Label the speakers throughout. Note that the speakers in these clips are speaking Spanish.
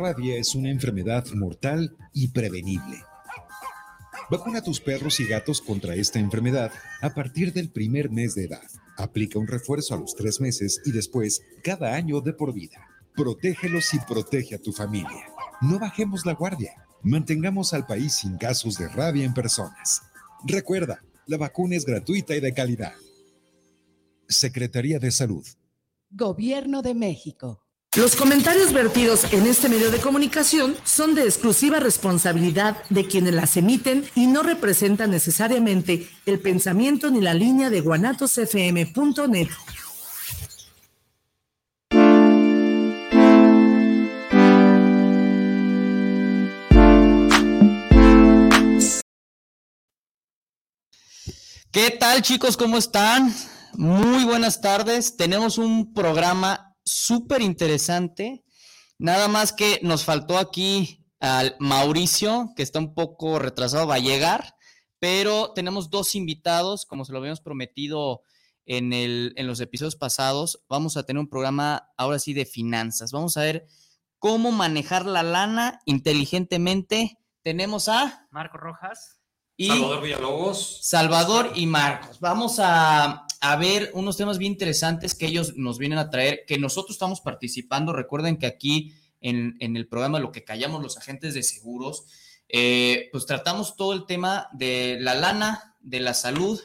Speaker 1: rabia es una enfermedad mortal y prevenible. Vacuna a tus perros y gatos contra esta enfermedad a partir del primer mes de edad. Aplica un refuerzo a los tres meses y después cada año de por vida. Protégelos y protege a tu familia. No bajemos la guardia. Mantengamos al país sin casos de rabia en personas. Recuerda, la vacuna es gratuita y de calidad. Secretaría de Salud.
Speaker 2: Gobierno de México.
Speaker 3: Los comentarios vertidos en este medio de comunicación son de exclusiva responsabilidad de quienes las emiten y no representan necesariamente el pensamiento ni la línea de guanatosfm.net.
Speaker 4: ¿Qué tal chicos? ¿Cómo están? Muy buenas tardes. Tenemos un programa súper interesante. Nada más que nos faltó aquí al Mauricio, que está un poco retrasado, va a llegar, pero tenemos dos invitados, como se lo habíamos prometido en, el, en los episodios pasados. Vamos a tener un programa ahora sí de finanzas. Vamos a ver cómo manejar la lana inteligentemente. Tenemos a
Speaker 5: Marco Rojas
Speaker 4: y
Speaker 6: Salvador Villalobos.
Speaker 4: Salvador y Marcos. Vamos a, ver unos temas bien interesantes que ellos nos vienen a traer, que nosotros estamos participando. Recuerden que aquí en, el programa Lo que callamos los agentes de seguros, eh, pues tratamos todo el tema de la lana, de la salud,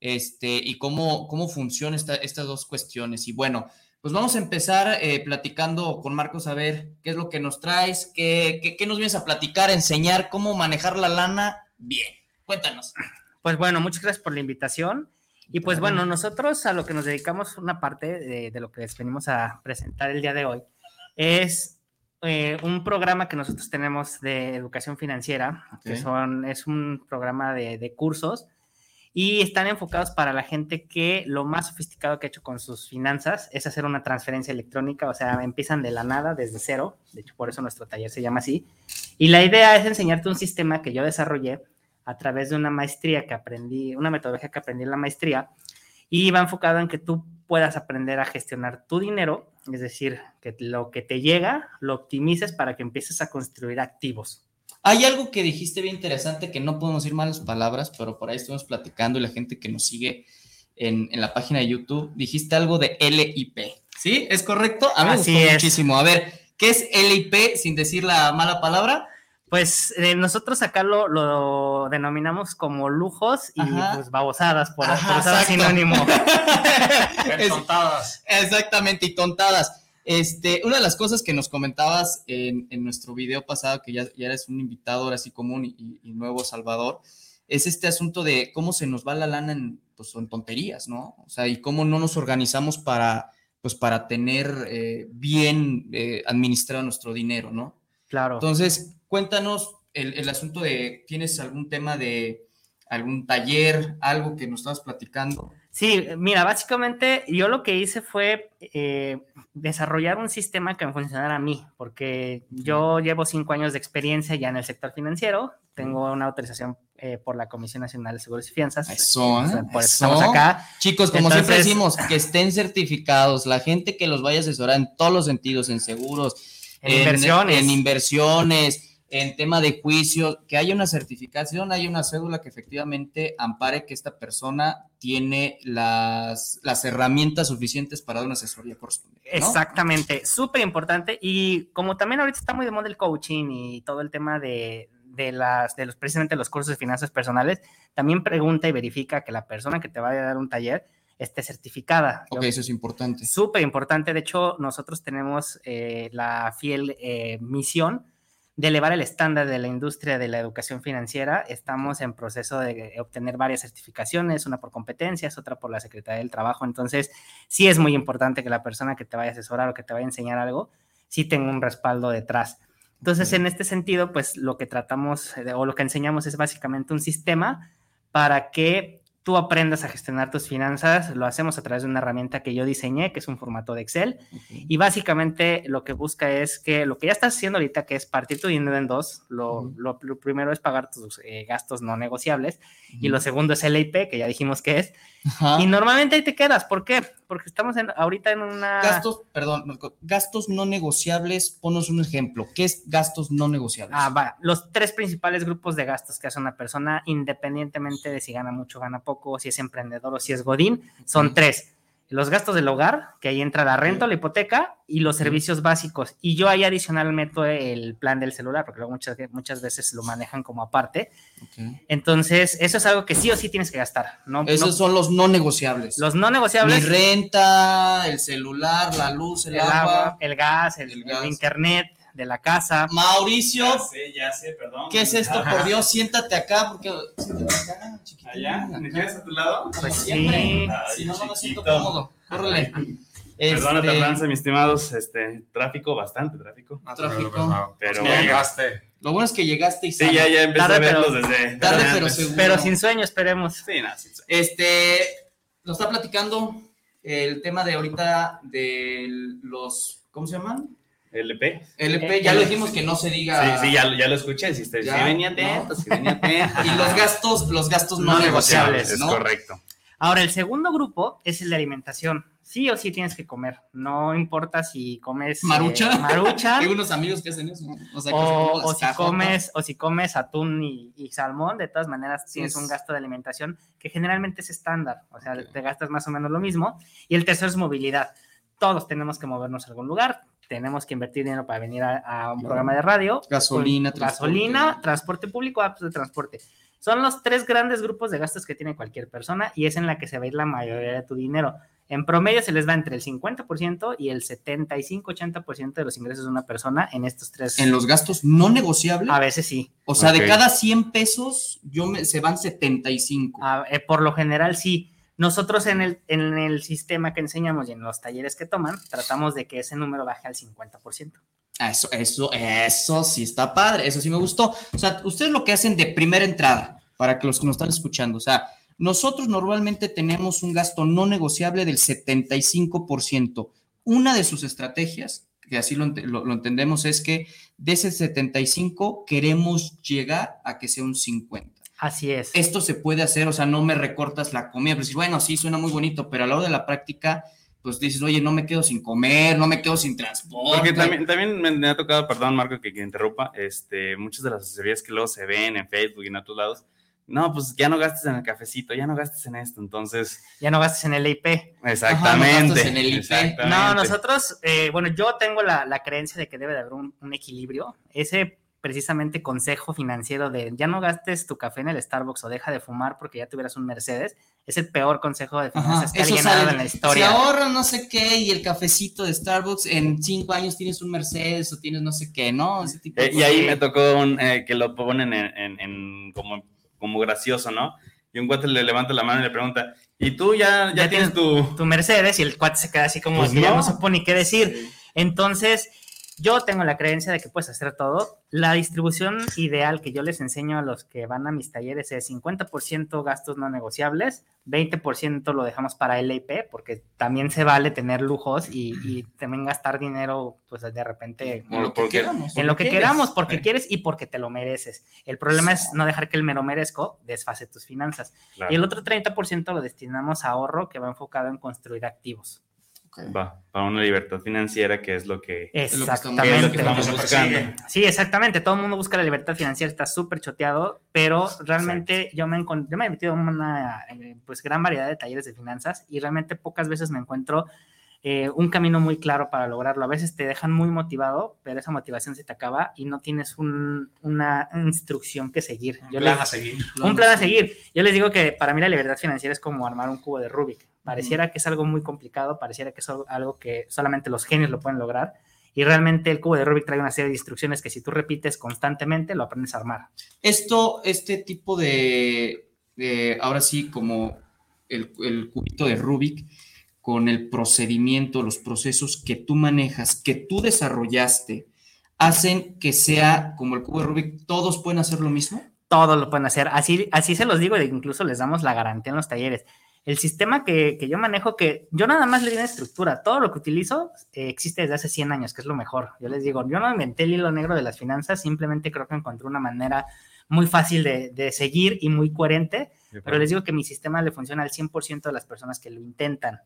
Speaker 4: este, y cómo, cómo funcionan estas dos cuestiones. Y bueno, pues vamos a empezar eh, platicando con Marcos a ver qué es lo que nos traes, qué, qué, qué nos vienes a platicar, enseñar cómo manejar la lana bien. Cuéntanos.
Speaker 5: Pues bueno, muchas gracias por la invitación. Y pues bueno, nosotros a lo que nos dedicamos, una parte de, lo que les venimos a presentar el día de hoy, es eh, un programa que nosotros tenemos de educación financiera, que son, es un programa de, de, cursos y están enfocados para la gente que lo más sofisticado que ha hecho con sus finanzas es hacer una transferencia electrónica, o sea, empiezan de la nada, desde cero, de hecho por eso nuestro taller se llama así, y la idea es enseñarte un sistema que yo desarrollé a través de una maestría que aprendí, una metodología que aprendí en la maestría, y va enfocado en que tú puedas aprender a gestionar tu dinero, es decir, que lo que te llega lo optimices para que empieces a construir activos.
Speaker 4: Hay algo que dijiste bien interesante que no podemos decir malas palabras, pero por ahí estuvimos platicando y la gente que nos sigue en, la página de YouTube, dijiste algo de LIP. ¿Sí? ¿Es correcto? A mí me gustó muchísimo. A ver, ¿qué es LIP sin decir la mala palabra?
Speaker 5: Pues eh, nosotros acá lo, denominamos como lujos y pues babosadas por, Ajá, sinónimo.
Speaker 4: tontadas. Exactamente, y tontadas. Este, una de las cosas que nos comentabas en, nuestro video pasado, que ya, ya, eres un invitado ahora sí común y, nuevo Salvador, es este asunto de cómo se nos va la lana en, pues, en tonterías, ¿no? O sea, y cómo no nos organizamos para, pues, para tener eh, bien eh, administrado nuestro dinero, ¿no?
Speaker 5: Claro.
Speaker 4: Entonces, cuéntanos el, asunto de, ¿tienes algún tema de algún taller, algo que nos estabas platicando?
Speaker 5: Sí, mira, básicamente yo lo que hice fue eh, desarrollar un sistema que me funcionara a mí, porque yo llevo cinco años de experiencia ya en el sector financiero, tengo una autorización eh, por la Comisión Nacional de Seguros y Fianzas.
Speaker 4: Eso, por eso, estamos acá. Chicos, como siempre decimos, que estén certificados, la gente que los vaya a asesorar en todos los sentidos, en seguros,
Speaker 5: en inversiones.
Speaker 4: En inversiones en tema de juicio, que haya una certificación, haya una cédula que efectivamente ampare que esta persona tiene las, las herramientas suficientes para dar una asesoría correspondiente.
Speaker 5: Exactamente, súper importante. Y como también ahorita está muy de moda el coaching y todo el tema de, de, las, de los, precisamente los cursos de finanzas personales, también pregunta y verifica que la persona que te vaya a dar un taller esté certificada.
Speaker 4: Ok, eso es importante.
Speaker 5: Súper importante. De hecho, nosotros tenemos eh, la fiel eh, misión de elevar el estándar de la industria de la educación financiera. Estamos en proceso de obtener varias certificaciones, una por competencias, otra por la Secretaría del Trabajo. Entonces, sí es muy importante que la persona que te vaya a asesorar o que te vaya a enseñar algo, sí tenga un respaldo detrás. Entonces, en este sentido, pues lo que tratamos o lo que enseñamos es básicamente un sistema para que tú aprendas a gestionar tus finanzas. Lo hacemos a través de una herramienta que yo diseñé, que es un formato de Excel. Y básicamente lo que busca es que lo que ya estás haciendo ahorita, que es partir tu dinero en dos, lo, lo- lo primero es pagar tus eh, gastos no negociables y lo segundo es el IP, que ya dijimos que es.
Speaker 4: Ajá.
Speaker 5: Y normalmente ahí te quedas. ¿Por qué? Porque estamos en, ahorita en una...
Speaker 4: Gastos, perdón, gastos no negociables, ponos un ejemplo. ¿Qué es gastos no negociables?
Speaker 5: Ah, va. Los tres principales grupos de gastos que hace una persona, independientemente de si gana mucho, gana poco, si es emprendedor o si es godín, son tres. Los gastos del hogar, que ahí entra la renta la hipoteca, y los servicios básicos. Y yo ahí adicional meto el plan del celular, porque luego muchas, muchas veces lo manejan como aparte. Entonces, eso es algo que sí o sí tienes que gastar. No,
Speaker 4: Esos
Speaker 5: no-
Speaker 4: son los no negociables.
Speaker 5: los no
Speaker 4: Mi
Speaker 5: negociables,
Speaker 4: renta, el celular, la luz, el,
Speaker 5: el
Speaker 4: agua.
Speaker 5: agua, el gas, el,
Speaker 4: el
Speaker 5: el
Speaker 4: gas.
Speaker 5: internet de la casa.
Speaker 4: Mauricio,
Speaker 6: Ya sé, ya sé, perdón.
Speaker 4: ¿qué es esto? Por Dios, siéntate acá, porque. Siéntate acá, chiquitín.
Speaker 6: ¿Allá? ¿Me quieres a tu lado?
Speaker 5: Pues
Speaker 4: Siempre.
Speaker 5: sí.
Speaker 4: Si no, no me siento
Speaker 6: chiquito.
Speaker 4: cómodo. Córrele.
Speaker 6: Perdona
Speaker 4: Este,
Speaker 6: tardanza, mis estimados. Este, tráfico, bastante tráfico.
Speaker 4: Tráfico.
Speaker 6: Pero
Speaker 4: Ya
Speaker 7: llegaste.
Speaker 4: Lo bueno es que llegaste y
Speaker 6: sí,
Speaker 4: sano.
Speaker 6: ya, ya empecé
Speaker 5: Tarde,
Speaker 6: a verlos
Speaker 5: pero-
Speaker 6: desde.
Speaker 4: Tarde,
Speaker 6: desde
Speaker 4: pero seguro.
Speaker 5: Pero sin sueño, esperemos.
Speaker 6: Sí, no, sí, sí.
Speaker 4: Este, lo está platicando el tema de ahorita de los, ¿cómo se llaman?
Speaker 6: LP.
Speaker 4: LP, ya lo dijimos que no se diga.
Speaker 6: Sí, sí, ya, lo- ya lo escuché. Si, sí,
Speaker 4: Ya,
Speaker 6: sí venía atento, sí venía atento.
Speaker 4: Y los gastos, los gastos no,
Speaker 5: No
Speaker 4: negociables,
Speaker 6: Es
Speaker 4: ¿no?
Speaker 6: correcto.
Speaker 5: Ahora, el segundo grupo es el de alimentación. Sí o sí tienes que comer. No importa si comes eh,
Speaker 4: Marucha.
Speaker 5: marucha
Speaker 4: Hay unos amigos que hacen eso. O, sea, que se
Speaker 5: o, o si
Speaker 4: cajotas.
Speaker 5: comes o si comes atún y, y salmón. De todas maneras, tienes
Speaker 4: es.
Speaker 5: un gasto de alimentación que generalmente es estándar. O sea, te gastas más o menos lo mismo. Y el tercero es movilidad. Todos tenemos que movernos a algún lugar. Tenemos que invertir dinero para venir a, a un
Speaker 4: Claro.
Speaker 5: programa de radio.
Speaker 4: Gasolina,
Speaker 5: Pues,
Speaker 4: transporte.
Speaker 5: gasolina, transporte público, apps de transporte. Son los tres grandes grupos de gastos que tiene cualquier persona y es en la que se va a ir la mayoría de tu dinero. En promedio se les va entre el 50% y el 75-80% de los ingresos de una persona en estos tres.
Speaker 4: En los gastos no negociables.
Speaker 5: A veces sí.
Speaker 4: o sea, de cada 100 pesos, yo me, se van 75.
Speaker 5: A- eh, por lo general sí. Nosotros en el, en el sistema que enseñamos y en los talleres que toman, tratamos de que ese número baje al 50%.
Speaker 4: Ah, Eso, eso, eso sí está padre, eso sí me gustó. O sea, ustedes lo que hacen de primera entrada, para que los que nos están escuchando, o sea, nosotros normalmente tenemos un gasto no negociable del 75%. Una de sus estrategias, que así lo, lo- lo entendemos, es que de ese 75 queremos llegar a que sea un 50.
Speaker 5: Así es.
Speaker 4: Esto se puede hacer, o sea, no me recortas la comida, pero decir, bueno, sí, suena muy bonito, pero a la hora de la práctica, pues dices, oye, no me quedo sin comer, no me quedo sin transporte.
Speaker 6: Porque también, también me, me ha tocado, perdón, Marco, que, que interrumpa, este, muchas de las asesorías que luego se ven en Facebook y en otros lados, no, pues ya no gastes en el cafecito, ya no gastes en esto, entonces,
Speaker 5: Ya no gastes en el IP.
Speaker 6: exactamente.
Speaker 4: gastas en el IP.
Speaker 6: exactamente.
Speaker 5: No, nosotros, eh, bueno, yo tengo la, la creencia de que debe de haber un, un equilibrio. Ese precisamente consejo financiero de ya no gastes tu café en el Starbucks o deja de fumar porque ya tuvieras un Mercedes, es el peor consejo de finanzas que alguien ha dado
Speaker 4: sale.
Speaker 5: en la
Speaker 4: Si
Speaker 5: historia.
Speaker 4: ahorras no sé qué y el cafecito de Starbucks, en cinco años tienes un Mercedes o tienes no sé qué, ¿no? Ese tipo de
Speaker 6: Eh, y ahí me tocó un, eh, que lo ponen en, en- en como, como gracioso, ¿no? Y un cuate le levanta la mano y le pregunta, ¿y tú ya, ya,
Speaker 5: Ya
Speaker 6: tienes tu...?
Speaker 5: Tu Mercedes y el cuate se queda así como
Speaker 6: Pues
Speaker 5: que ya
Speaker 6: no.
Speaker 5: no supo ni qué decir. Entonces, yo tengo la creencia de que puedes hacer todo. La distribución ideal que yo les enseño a los que van a mis talleres es 50% gastos no negociables, 20% lo dejamos para LIP, porque también se vale tener lujos y, y también gastar dinero, pues de repente
Speaker 4: En lo que queramos.
Speaker 5: en lo que
Speaker 4: quieres.
Speaker 5: queramos, porque
Speaker 4: Sí.
Speaker 5: quieres y porque te lo mereces. El problema es no dejar que el mero merezco desfase tus finanzas.
Speaker 6: Claro,
Speaker 5: Y el otro 30% lo destinamos a ahorro que va enfocado en construir activos.
Speaker 6: Va, para una libertad financiera, que es lo que,
Speaker 5: Exactamente.
Speaker 6: es lo que estamos buscando.
Speaker 5: Sí, exactamente. Todo el mundo busca la libertad financiera, está súper choteado, pero realmente yo me, yo me he metido en una eh, pues, gran variedad de talleres de finanzas y realmente pocas veces me encuentro eh, un camino muy claro para lograrlo. A veces te dejan muy motivado, pero esa motivación se te acaba y no tienes un- una instrucción que seguir. Yo
Speaker 7: plan
Speaker 5: les-
Speaker 7: a seguir.
Speaker 5: un plan a seguir. Yo les digo que para mí la libertad financiera es como armar un cubo de Rubik. Pareciera que es algo muy complicado, pareciera que es algo- que solamente los genios lo pueden lograr. Y realmente el cubo de Rubik trae una serie de instrucciones que si tú repites constantemente, lo aprendes a armar.
Speaker 4: Esto, este tipo de, de, ahora sí, como el, el cubito de Rubik, con el procedimiento, los procesos que tú manejas, que tú desarrollaste, hacen que sea como el cubo de Rubik, todos pueden hacer lo mismo.
Speaker 5: todo lo pueden hacer. Así, así se los digo, e incluso les damos la garantía en los talleres. El sistema que, que yo manejo, que yo nada más le di una estructura, todo lo que utilizo eh, existe desde hace 100 años, que es lo mejor. Yo les digo, yo no inventé el hilo negro de las finanzas, simplemente creo que encontré una manera muy fácil de, de seguir y muy coherente, pero les digo que mi sistema le funciona al 100% de las personas que lo intentan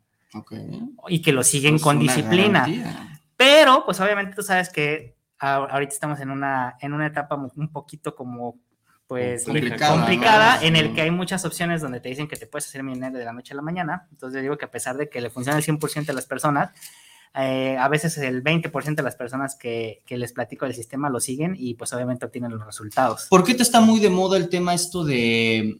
Speaker 5: y que lo siguen
Speaker 4: Pues
Speaker 5: con disciplina.
Speaker 4: garantía.
Speaker 5: Pero, pues obviamente tú sabes que ahorita estamos en una, en una etapa un poquito como, pues,
Speaker 4: Complicada,
Speaker 5: complicada,
Speaker 4: ¿no?
Speaker 5: en el que hay muchas opciones donde te dicen que te puedes hacer millonario de la noche a la mañana. Entonces yo digo que a pesar de que le funciona al 100% de las personas, eh, a veces el 20% de las personas que, que les platico del sistema lo siguen y pues obviamente obtienen los resultados.
Speaker 4: ¿Por qué te está muy de moda el tema esto de,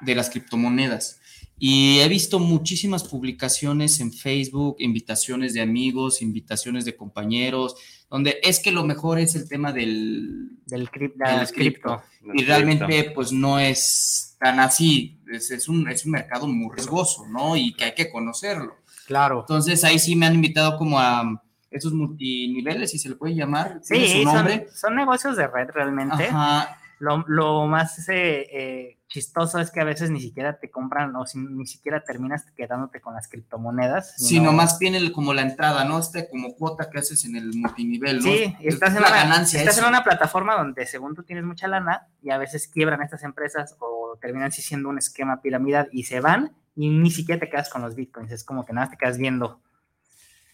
Speaker 4: de las criptomonedas? Y he visto muchísimas publicaciones en Facebook, invitaciones de amigos, invitaciones de compañeros, donde es que lo mejor es el tema del...
Speaker 5: Del crip-
Speaker 4: Del
Speaker 5: del cripto.
Speaker 4: Y realmente pues no es tan así, es, es un, es un mercado muy riesgoso, ¿no? Y que hay que conocerlo.
Speaker 5: Claro.
Speaker 4: Entonces ahí sí me han invitado como a esos multiniveles, si se le puede llamar. ¿Tiene
Speaker 5: Sí,
Speaker 4: su
Speaker 5: son negocios de red realmente.
Speaker 4: Ajá.
Speaker 5: Lo, lo más eh, eh, chistoso es que a veces ni siquiera te compran o si- ni siquiera terminas quedándote con las criptomonedas.
Speaker 4: sino más bien el- como la entrada, ¿no? Este como cuota que haces en el multinivel, ¿no?
Speaker 5: Sí,
Speaker 4: Es
Speaker 5: estás, en una,
Speaker 4: ganancia.
Speaker 5: estás en una plataforma donde según tú tienes mucha lana y a veces quiebran estas empresas o terminan siendo un esquema piramidal y se van y ni siquiera te quedas con los bitcoins. Es como que nada más te quedas viendo.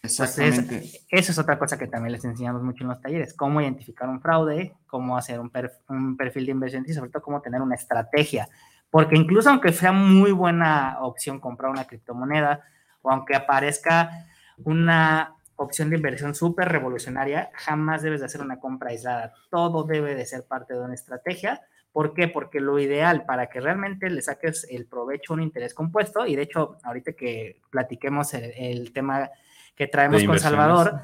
Speaker 4: Exactamente.
Speaker 5: Eso es otra cosa que también les enseñamos mucho en los talleres, cómo identificar un fraude, cómo hacer un, perf- un perfil de inversión y sobre todo cómo tener una estrategia. Porque incluso aunque sea muy buena opción comprar una criptomoneda o aunque aparezca una opción de inversión súper revolucionaria, jamás debes de hacer una compra aislada. Todo debe de ser parte de una estrategia. ¿Por qué? Porque lo ideal para que realmente le saques el provecho un interés compuesto, y de hecho, ahorita que platiquemos el, el tema que traemos con. Salvador,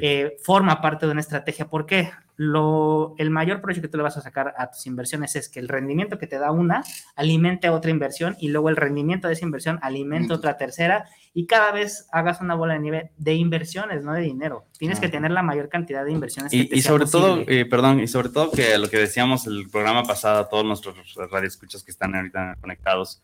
Speaker 5: eh, forma parte de una estrategia. ¿Por qué? Lo, el mayor provecho que tú le vas a sacar a tus inversiones es que el rendimiento que te da una alimente a otra inversión y luego el rendimiento de esa inversión alimente a otra tercera y cada vez hagas una bola de nieve de inversiones, no de dinero. Tienes que tener la mayor cantidad de inversiones. que
Speaker 6: Y,
Speaker 5: te
Speaker 6: y
Speaker 5: sea
Speaker 6: sobre todo, eh, perdón, y sobre todo que lo que decíamos el programa pasado, a todos nuestros radioescuchas que están ahorita conectados,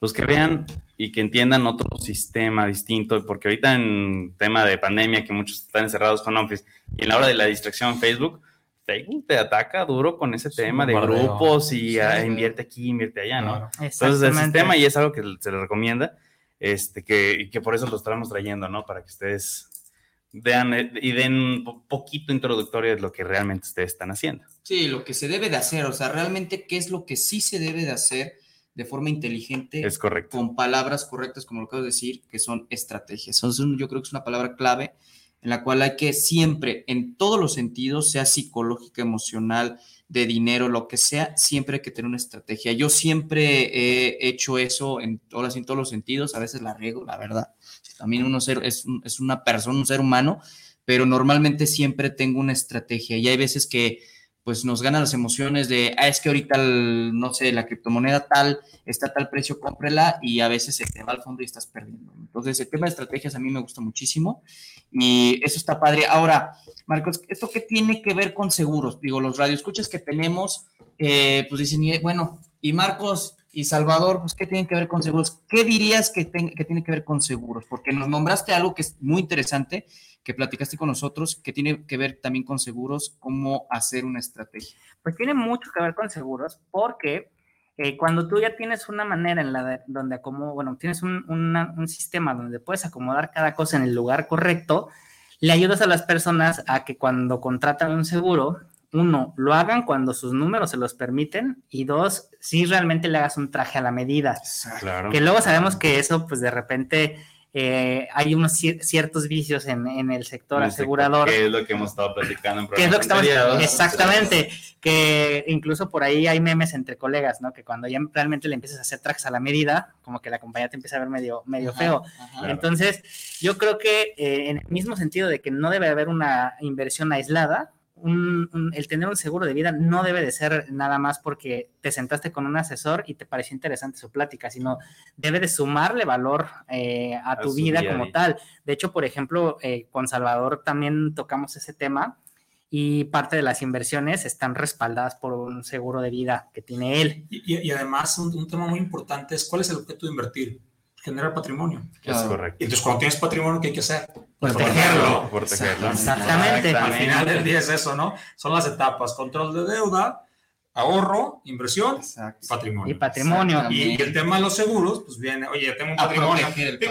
Speaker 6: pues que vean y que entiendan otro sistema distinto, porque ahorita en tema de pandemia, que muchos están encerrados con Office, y en la hora de la distracción Facebook, Facebook te ataca duro con ese tema de grupos y
Speaker 4: Sí,
Speaker 6: ah,
Speaker 4: claro.
Speaker 6: invierte aquí, invierte allá, ¿no?
Speaker 7: Claro.
Speaker 6: Entonces, el sistema, y es algo que se le recomienda, este, que, que por eso lo estamos trayendo, ¿no? Para que ustedes vean eh, y den un po- poquito introductorio de lo que realmente ustedes están haciendo.
Speaker 4: Sí, lo que se debe de hacer, o sea, realmente qué es lo que sí se debe de hacer de forma inteligente,
Speaker 6: Es correcto.
Speaker 4: con palabras correctas, como lo acabo de decir, que son estrategias. Son- yo creo que es una palabra clave en la cual hay que siempre, en todos los sentidos, sea psicológica, emocional, de dinero, lo que sea, siempre hay que tener una estrategia. Yo siempre he hecho eso en, ahora en todos los sentidos, a veces la riego, la verdad. También uno ser- es, es una persona, un ser humano, pero normalmente siempre tengo una estrategia y hay veces que pues nos ganan las emociones de, ah, es que ahorita, el, no sé, la criptomoneda tal está a tal precio, cómprela y a veces se te va al fondo y estás perdiendo. Entonces, el tema de estrategias a mí me gusta muchísimo y eso está padre. Ahora, Marcos, ¿esto qué tiene que ver con seguros? Digo, los radioescuchas que tenemos, eh, pues dicen, y, bueno, y Marcos y Salvador, pues, ¿qué tienen que ver con seguros? ¿Qué dirías que, que tiene que ver con seguros? Porque nos nombraste algo que es muy interesante, que platicaste con nosotros, que tiene que ver también con seguros, cómo hacer una estrategia.
Speaker 5: Pues tiene mucho que ver con seguros, porque eh, cuando tú ya tienes una manera en la de- donde acomodo, bueno, tienes un, una- un sistema donde puedes acomodar cada cosa en el lugar correcto, le ayudas a las personas a que cuando contratan un seguro, uno, lo hagan cuando sus números se los permiten, y dos, si realmente le hagas un traje a la medida.
Speaker 6: Claro.
Speaker 5: Que luego sabemos que eso, pues de repente, eh, hay unos cier- ciertos vicios en, en el sector asegurador.
Speaker 6: Que es lo que hemos estado platicando en
Speaker 5: ¿Qué es lo que estamos. Exactamente, que incluso por ahí hay memes entre colegas, ¿no? Que cuando ya realmente le empiezas a hacer trajes a la medida, como que la compañía te empieza a ver medio, medio
Speaker 4: Ajá,
Speaker 5: feo.
Speaker 4: ajá.
Speaker 5: Entonces, yo creo que eh, en el mismo sentido de que no debe haber una inversión aislada, un- un- el tener un seguro de vida no debe de ser nada más porque te sentaste con un asesor y te pareció interesante su plática, sino debe de sumarle valor eh, a
Speaker 6: A
Speaker 5: tu vida
Speaker 6: día
Speaker 5: como
Speaker 6: día.
Speaker 5: tal. De hecho, por ejemplo, eh, con Salvador también tocamos ese tema y parte de las inversiones están respaldadas por un seguro de vida que tiene él.
Speaker 7: Y, y además, un, un, tema muy importante es cuál es el objeto de invertir. Generar patrimonio.
Speaker 6: Claro. Es correcto.
Speaker 7: Y entonces, cuando tienes patrimonio, ¿qué hay que hacer?
Speaker 5: Protegerlo.
Speaker 6: Protegerlo.
Speaker 5: Exactamente.
Speaker 7: Al final del día es eso, ¿no? Son las etapas: control de deuda, ahorro, inversión,
Speaker 4: Exacto.
Speaker 7: patrimonio.
Speaker 5: Y patrimonio.
Speaker 7: Y, y, el tema de los seguros, pues viene, oye, tengo un patrimonio.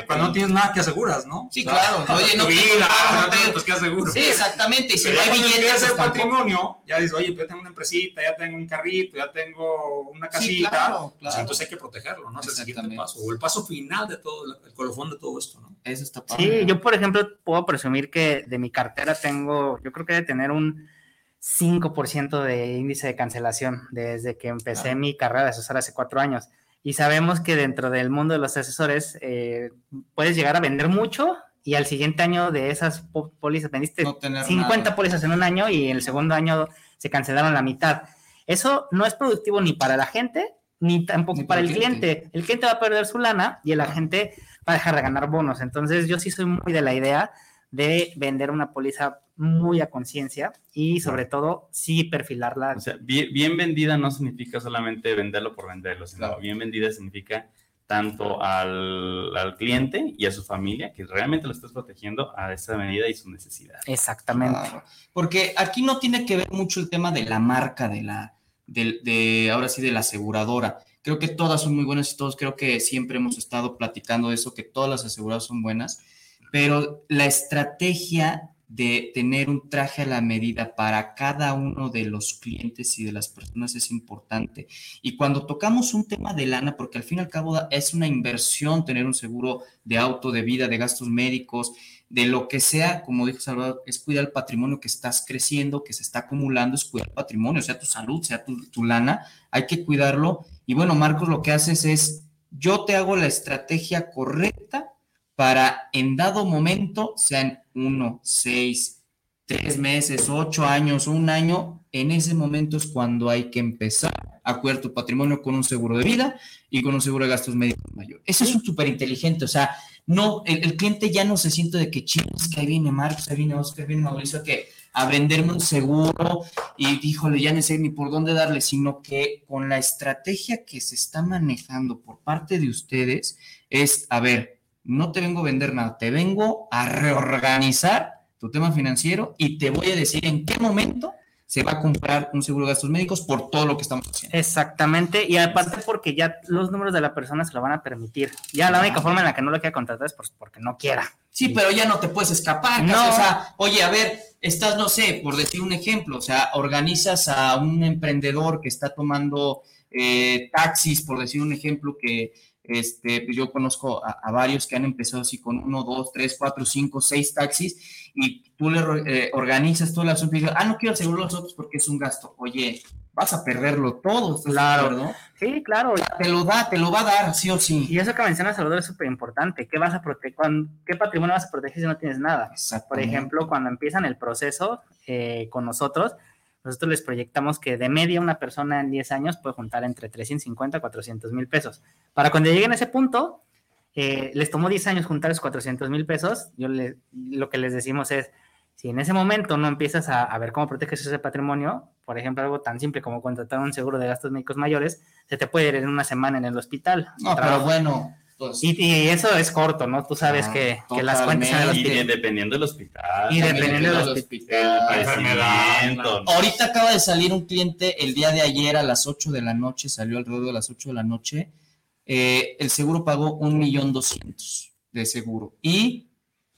Speaker 7: Cuando no tienes nada que aseguras, ¿no?
Speaker 4: Sí, claro. Oye, no
Speaker 7: vida, no tienes, pues qué aseguro.
Speaker 4: Sí, exactamente. Y si
Speaker 7: Pero
Speaker 4: no hay billetes,
Speaker 7: el
Speaker 4: pues, tampoco.
Speaker 7: patrimonio, ya dices, oye, pues ya tengo una empresita, ya tengo un carrito, ya tengo una casita.
Speaker 4: Sí, claro,
Speaker 7: pues
Speaker 4: claro.
Speaker 7: entonces hay que protegerlo, ¿no? Es el siguiente paso. O el paso final de todo, el colofón de todo esto, ¿no?
Speaker 4: Eso está padre.
Speaker 5: Sí, yo por ejemplo puedo presumir que de mi cartera tengo, yo creo que de tener un 5% de índice de cancelación desde que empecé mi carrera de asesor hace cuatro años. Y sabemos que dentro del mundo de los asesores eh, puedes llegar a vender mucho y al siguiente año de esas pólizas vendiste
Speaker 4: No tener
Speaker 5: 50
Speaker 4: nada.
Speaker 5: pólizas en un año y en el segundo año se cancelaron la mitad. Eso no es productivo ni para la gente ni tampoco
Speaker 4: Ni
Speaker 5: para el cliente. El cliente va a perder su lana y el agente va a dejar de ganar bonos. Entonces yo sí soy muy de la idea de vender una póliza muy a conciencia y sobre todo sí perfilarla.
Speaker 6: O sea, bien, bien vendida no significa solamente venderlo por venderlo, sino
Speaker 4: Claro.
Speaker 6: bien vendida significa tanto al, al cliente y a su familia, que realmente lo estás protegiendo a esa medida y su necesidad.
Speaker 5: Exactamente.
Speaker 4: Claro. Porque aquí no tiene que ver mucho el tema de la marca, de la, de, de- ahora sí, de la aseguradora. Creo que todas son muy buenas y todos creo que siempre hemos estado platicando de eso, que todas las aseguradoras son buenas, pero la estrategia de tener un traje a la medida para cada uno de los clientes y de las personas es importante. Y cuando tocamos un tema de lana, porque al fin y al cabo es una inversión tener un seguro de auto, de vida, de gastos médicos, de lo que sea, como dijo Salvador, es cuidar el patrimonio que estás creciendo, que se está acumulando, es cuidar el patrimonio, sea tu salud, sea tu, tu lana, hay que cuidarlo. Y bueno, Marcos, lo que haces es, yo te hago la estrategia correcta para en dado momento, sean uno, seis, tres meses, ocho años, un año, en ese momento es cuando hay que empezar a cuidar tu patrimonio con un seguro de vida y con un seguro de gastos médicos mayor. Eso es súper inteligente, o sea, no, el, cliente ya no se siente de que chicos, que ahí viene Marcos, ahí viene Oscar, ahí viene Mauricio, que a venderme un seguro y híjole, ya no sé ni por dónde darle, sino que con la estrategia que se está manejando por parte de ustedes es, a ver, no te vengo a vender nada, te vengo a reorganizar tu tema financiero y te voy a decir en qué momento se va a comprar un seguro de gastos médicos por todo lo que estamos haciendo.
Speaker 5: Exactamente, y aparte porque ya los números de la persona se lo van a permitir. Ya la única forma en la que no lo quiera contratar es por, porque no quiera.
Speaker 4: Sí, pero ya no te puedes escapar.
Speaker 5: No.
Speaker 4: Casi, o sea, oye, a ver, estás, no sé, por decir un ejemplo, o sea, organizas a un emprendedor que está tomando eh, taxis, por decir un ejemplo, que este, pues yo conozco a, a, varios que han empezado así con uno, dos, tres, cuatro, cinco, seis taxis y tú le eh, organizas todo el asunto y dices, ah, no quiero asegurar los otros porque es un gasto. Oye, vas a perderlo todo.
Speaker 5: Claro.
Speaker 4: ¿no?
Speaker 5: Sí, claro.
Speaker 4: Te lo da, te lo va a dar, sí o sí.
Speaker 5: Y eso que mencionas, Salvador, es súper importante. ¿Qué vas a proteger? ¿Qué patrimonio vas a proteger si no tienes nada? Por ejemplo, cuando empiezan el proceso eh, con nosotros, nosotros les proyectamos que de media una persona en 10 años puede juntar entre 350 y 400 mil pesos. Para cuando lleguen a ese punto, eh, les tomó 10 años juntar esos 400 mil pesos, yo le, lo que les decimos es, si en ese momento no empiezas a, a, ver cómo proteges ese patrimonio, por ejemplo, algo tan simple como contratar un seguro de gastos médicos mayores, se te puede ir en una semana en el hospital.
Speaker 4: No, pero bueno.
Speaker 5: Pues, y, y, eso es corto, ¿no? Tú sabes ah, que, que, las cuentas.
Speaker 6: Y dependiendo del hospital.
Speaker 5: Y dependiendo del hospital.
Speaker 6: hospital.
Speaker 4: Claro. Ahorita acaba de salir un cliente el día de ayer a las 8 de la noche, salió alrededor de las 8 de la noche. Eh, el seguro pagó un millón doscientos de seguro y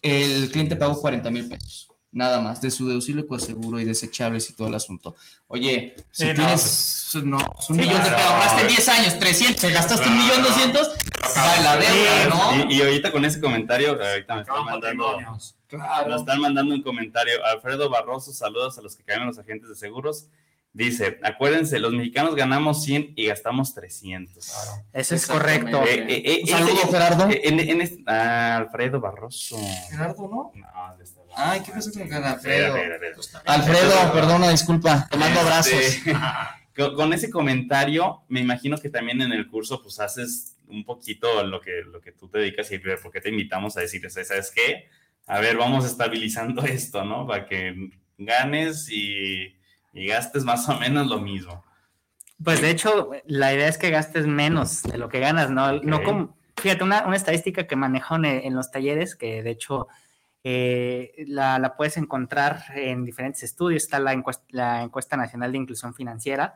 Speaker 4: el cliente pagó 40 mil pesos nada más, de su deducible seguro y desechables y todo el asunto. Oye, si sí, tienes, no, pues, no, es un sí, millón, claro, te ahorraste 10 años, 300, te gastaste claro. un millón 200, la deuda, ¿no?
Speaker 6: Y, y, ahorita con ese comentario, ahorita me están mandando, claro. me están mandando un comentario, Alfredo Barroso, saludos a los que caen los agentes de seguros, Dice, acuérdense, los mexicanos ganamos 100 y gastamos 300.
Speaker 5: Claro. Eso es correcto.
Speaker 4: Eh, eh, eh, Saludos, Gerardo.
Speaker 6: En, en este, ah, Alfredo Barroso.
Speaker 4: Gerardo, ¿no?
Speaker 6: No,
Speaker 4: está Ay, ¿qué pasa con Alfredo? Alfredo, perdona, disculpa, te mando abrazos.
Speaker 6: Este, con, con, ese comentario, me imagino que también en el curso, pues haces un poquito lo que, lo que tú te dedicas y porque te invitamos a decirles, ¿sabes qué? A ver, vamos estabilizando esto, ¿no? Para que ganes y, y gastes más o menos lo mismo.
Speaker 5: Pues de hecho, la idea es que gastes menos de lo que ganas, ¿no? no
Speaker 6: Ok.
Speaker 5: como, fíjate, una, una estadística que manejo en, en los talleres, que de hecho eh, la, la puedes encontrar en diferentes estudios, está la encuesta, la encuesta nacional de inclusión financiera,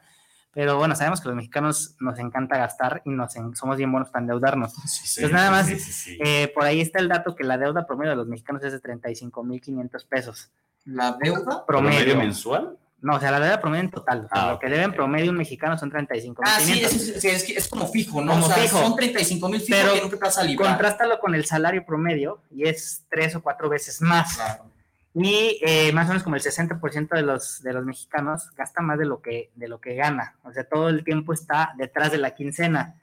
Speaker 5: pero bueno, sabemos que los mexicanos nos encanta gastar y nos en- somos bien buenos para endeudarnos.
Speaker 6: Sí,
Speaker 5: Pues nada más,
Speaker 6: sí, sí, sí.
Speaker 5: Eh, por ahí está el dato que la deuda promedio de los mexicanos es de 35.500 pesos.
Speaker 4: La deuda.
Speaker 5: Promedio.
Speaker 6: ¿Promedio mensual?
Speaker 5: No, o sea, la deuda promedio en total.
Speaker 6: Ah,
Speaker 5: lo que
Speaker 6: ok,
Speaker 5: deben promedio un mexicano son 35.500.
Speaker 4: Ah, sí, es, es- es que es como fijo, ¿no?
Speaker 5: Como
Speaker 4: o sea,
Speaker 5: fijo.
Speaker 4: son 35 mil fijo
Speaker 5: Pero
Speaker 4: que nunca te vas a librar.
Speaker 5: Contrástalo con el salario promedio y es tres o cuatro veces más.
Speaker 4: Claro.
Speaker 5: Y eh, más o menos como el 60% de los, de los mexicanos gasta más de lo, que, de lo que gana. O sea, todo el tiempo está detrás de la quincena.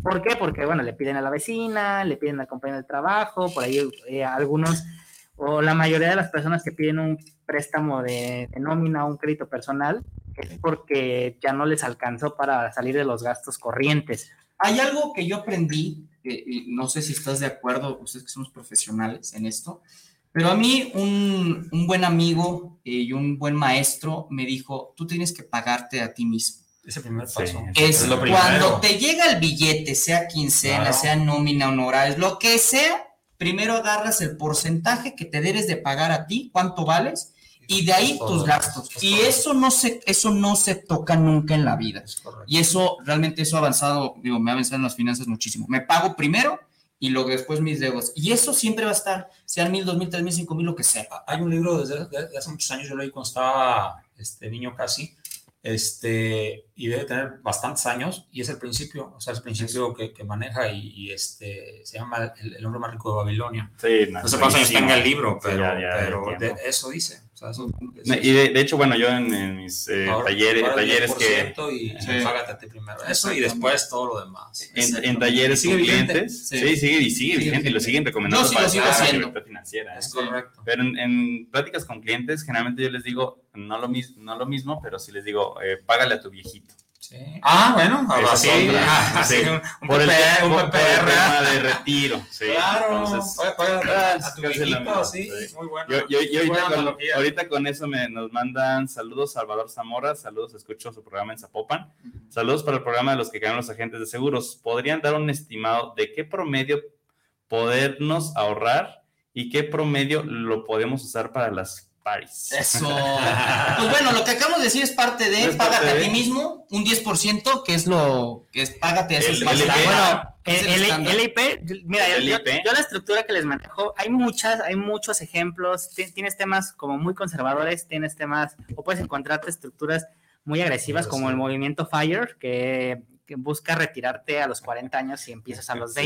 Speaker 5: ¿Por qué? Porque, bueno, le piden a la vecina, le piden al compañero del trabajo, por ahí eh, algunos, o la mayoría de las personas que piden un préstamo de, de nómina o un crédito personal, es porque ya no les alcanzó para salir de los gastos corrientes.
Speaker 4: Hay algo que yo aprendí, que, y no sé si estás de acuerdo, ustedes que somos profesionales en esto, pero a mí un, un buen amigo eh, y un buen maestro me dijo, tú tienes que pagarte a ti mismo.
Speaker 7: Ese primer
Speaker 6: Sí,
Speaker 7: paso.
Speaker 4: Es,
Speaker 7: Es lo primero.
Speaker 4: cuando te llega el billete, sea quincena,
Speaker 7: Claro.
Speaker 4: sea nómina, honorarios, lo que sea, primero agarras el porcentaje que te debes de pagar a ti, cuánto vales, y de ahí
Speaker 7: Todo,
Speaker 4: tus gastos.
Speaker 7: es
Speaker 4: Y eso no se, eso no se toca nunca en la vida.
Speaker 7: Es.
Speaker 4: Y eso, realmente eso ha avanzado, digo, me ha avanzado en las finanzas muchísimo. Me pago primero y luego después mis deudas. Y eso siempre va a estar, sean mil, dos mil, tres mil, cinco mil, lo que sea.
Speaker 7: Hay un libro desde, desde hace muchos años, yo lo leí cuando estaba este, niño casi, este, y debe tener bastantes años, y es el principio, o sea, es el principio que, que maneja y, y, este, se llama el, el hombre más rico de Babilonia.
Speaker 6: Sí, no,
Speaker 7: No sé cuántos años tenga el libro,
Speaker 6: Sí,
Speaker 7: pero,
Speaker 6: ya, ya
Speaker 7: pero de- eso dice. O sea, eso-
Speaker 6: No, Y de, de hecho, bueno, yo en, en mis eh,
Speaker 7: ahora-
Speaker 6: talleres,
Speaker 7: ahora
Speaker 6: talleres que
Speaker 7: 10% Y,
Speaker 4: Sí.
Speaker 7: y págate a ti primero eso y después todo lo demás.
Speaker 6: en, en talleres
Speaker 7: ¿Sigue
Speaker 6: con clientes,
Speaker 4: Sí.
Speaker 6: sí, sigue y sigue
Speaker 4: Sigue
Speaker 6: vigente y lo siguen recomendando
Speaker 4: Yo sí
Speaker 6: para
Speaker 4: lo sigo haciendo.
Speaker 6: libertad financiera. ¿eh?
Speaker 7: Es correcto.
Speaker 6: Pero en, en pláticas con clientes, generalmente yo les digo, no lo, mis- no lo mismo, pero sí les digo, eh, págale a tu viejito.
Speaker 7: Sí. Ah, bueno,
Speaker 6: es
Speaker 7: sí. Ah, un, un
Speaker 6: Por el,
Speaker 7: PPR, un PPR.
Speaker 6: tema de retiro. Sí.
Speaker 7: Claro,
Speaker 6: Entonces, ah,
Speaker 7: a tu
Speaker 6: mismo,
Speaker 7: sí,
Speaker 6: sí.
Speaker 7: muy bueno.
Speaker 6: Yo, yo, yo
Speaker 7: Muy buena
Speaker 6: ahorita, con,
Speaker 7: analogía.
Speaker 6: ahorita con eso me, nos mandan saludos Salvador Zamora, saludos, escucho su programa en Zapopan, saludos para el programa de los que ganan los agentes de seguros. ¿Podrían dar un estimado de qué promedio podernos ahorrar y qué promedio lo podemos usar para las paris?
Speaker 4: Eso. Pues bueno, lo que acabamos de decir es parte de
Speaker 6: Es
Speaker 4: págate
Speaker 6: parte
Speaker 4: a ti mismo, un 10%, que es lo que es págate a
Speaker 6: El-
Speaker 4: ese
Speaker 6: el-
Speaker 5: Bueno,
Speaker 4: el
Speaker 5: el. LIP, mira,
Speaker 6: El
Speaker 5: yo, yo-
Speaker 6: LIP.
Speaker 5: yo la estructura que les manejo, hay muchas, hay muchos ejemplos, ti- tienes temas como muy conservadores, tienes temas, o puedes encontrarte estructuras muy agresivas como el movimiento FIRE, que, que busca retirarte a los 40 años y empiezas a los
Speaker 6: Sí.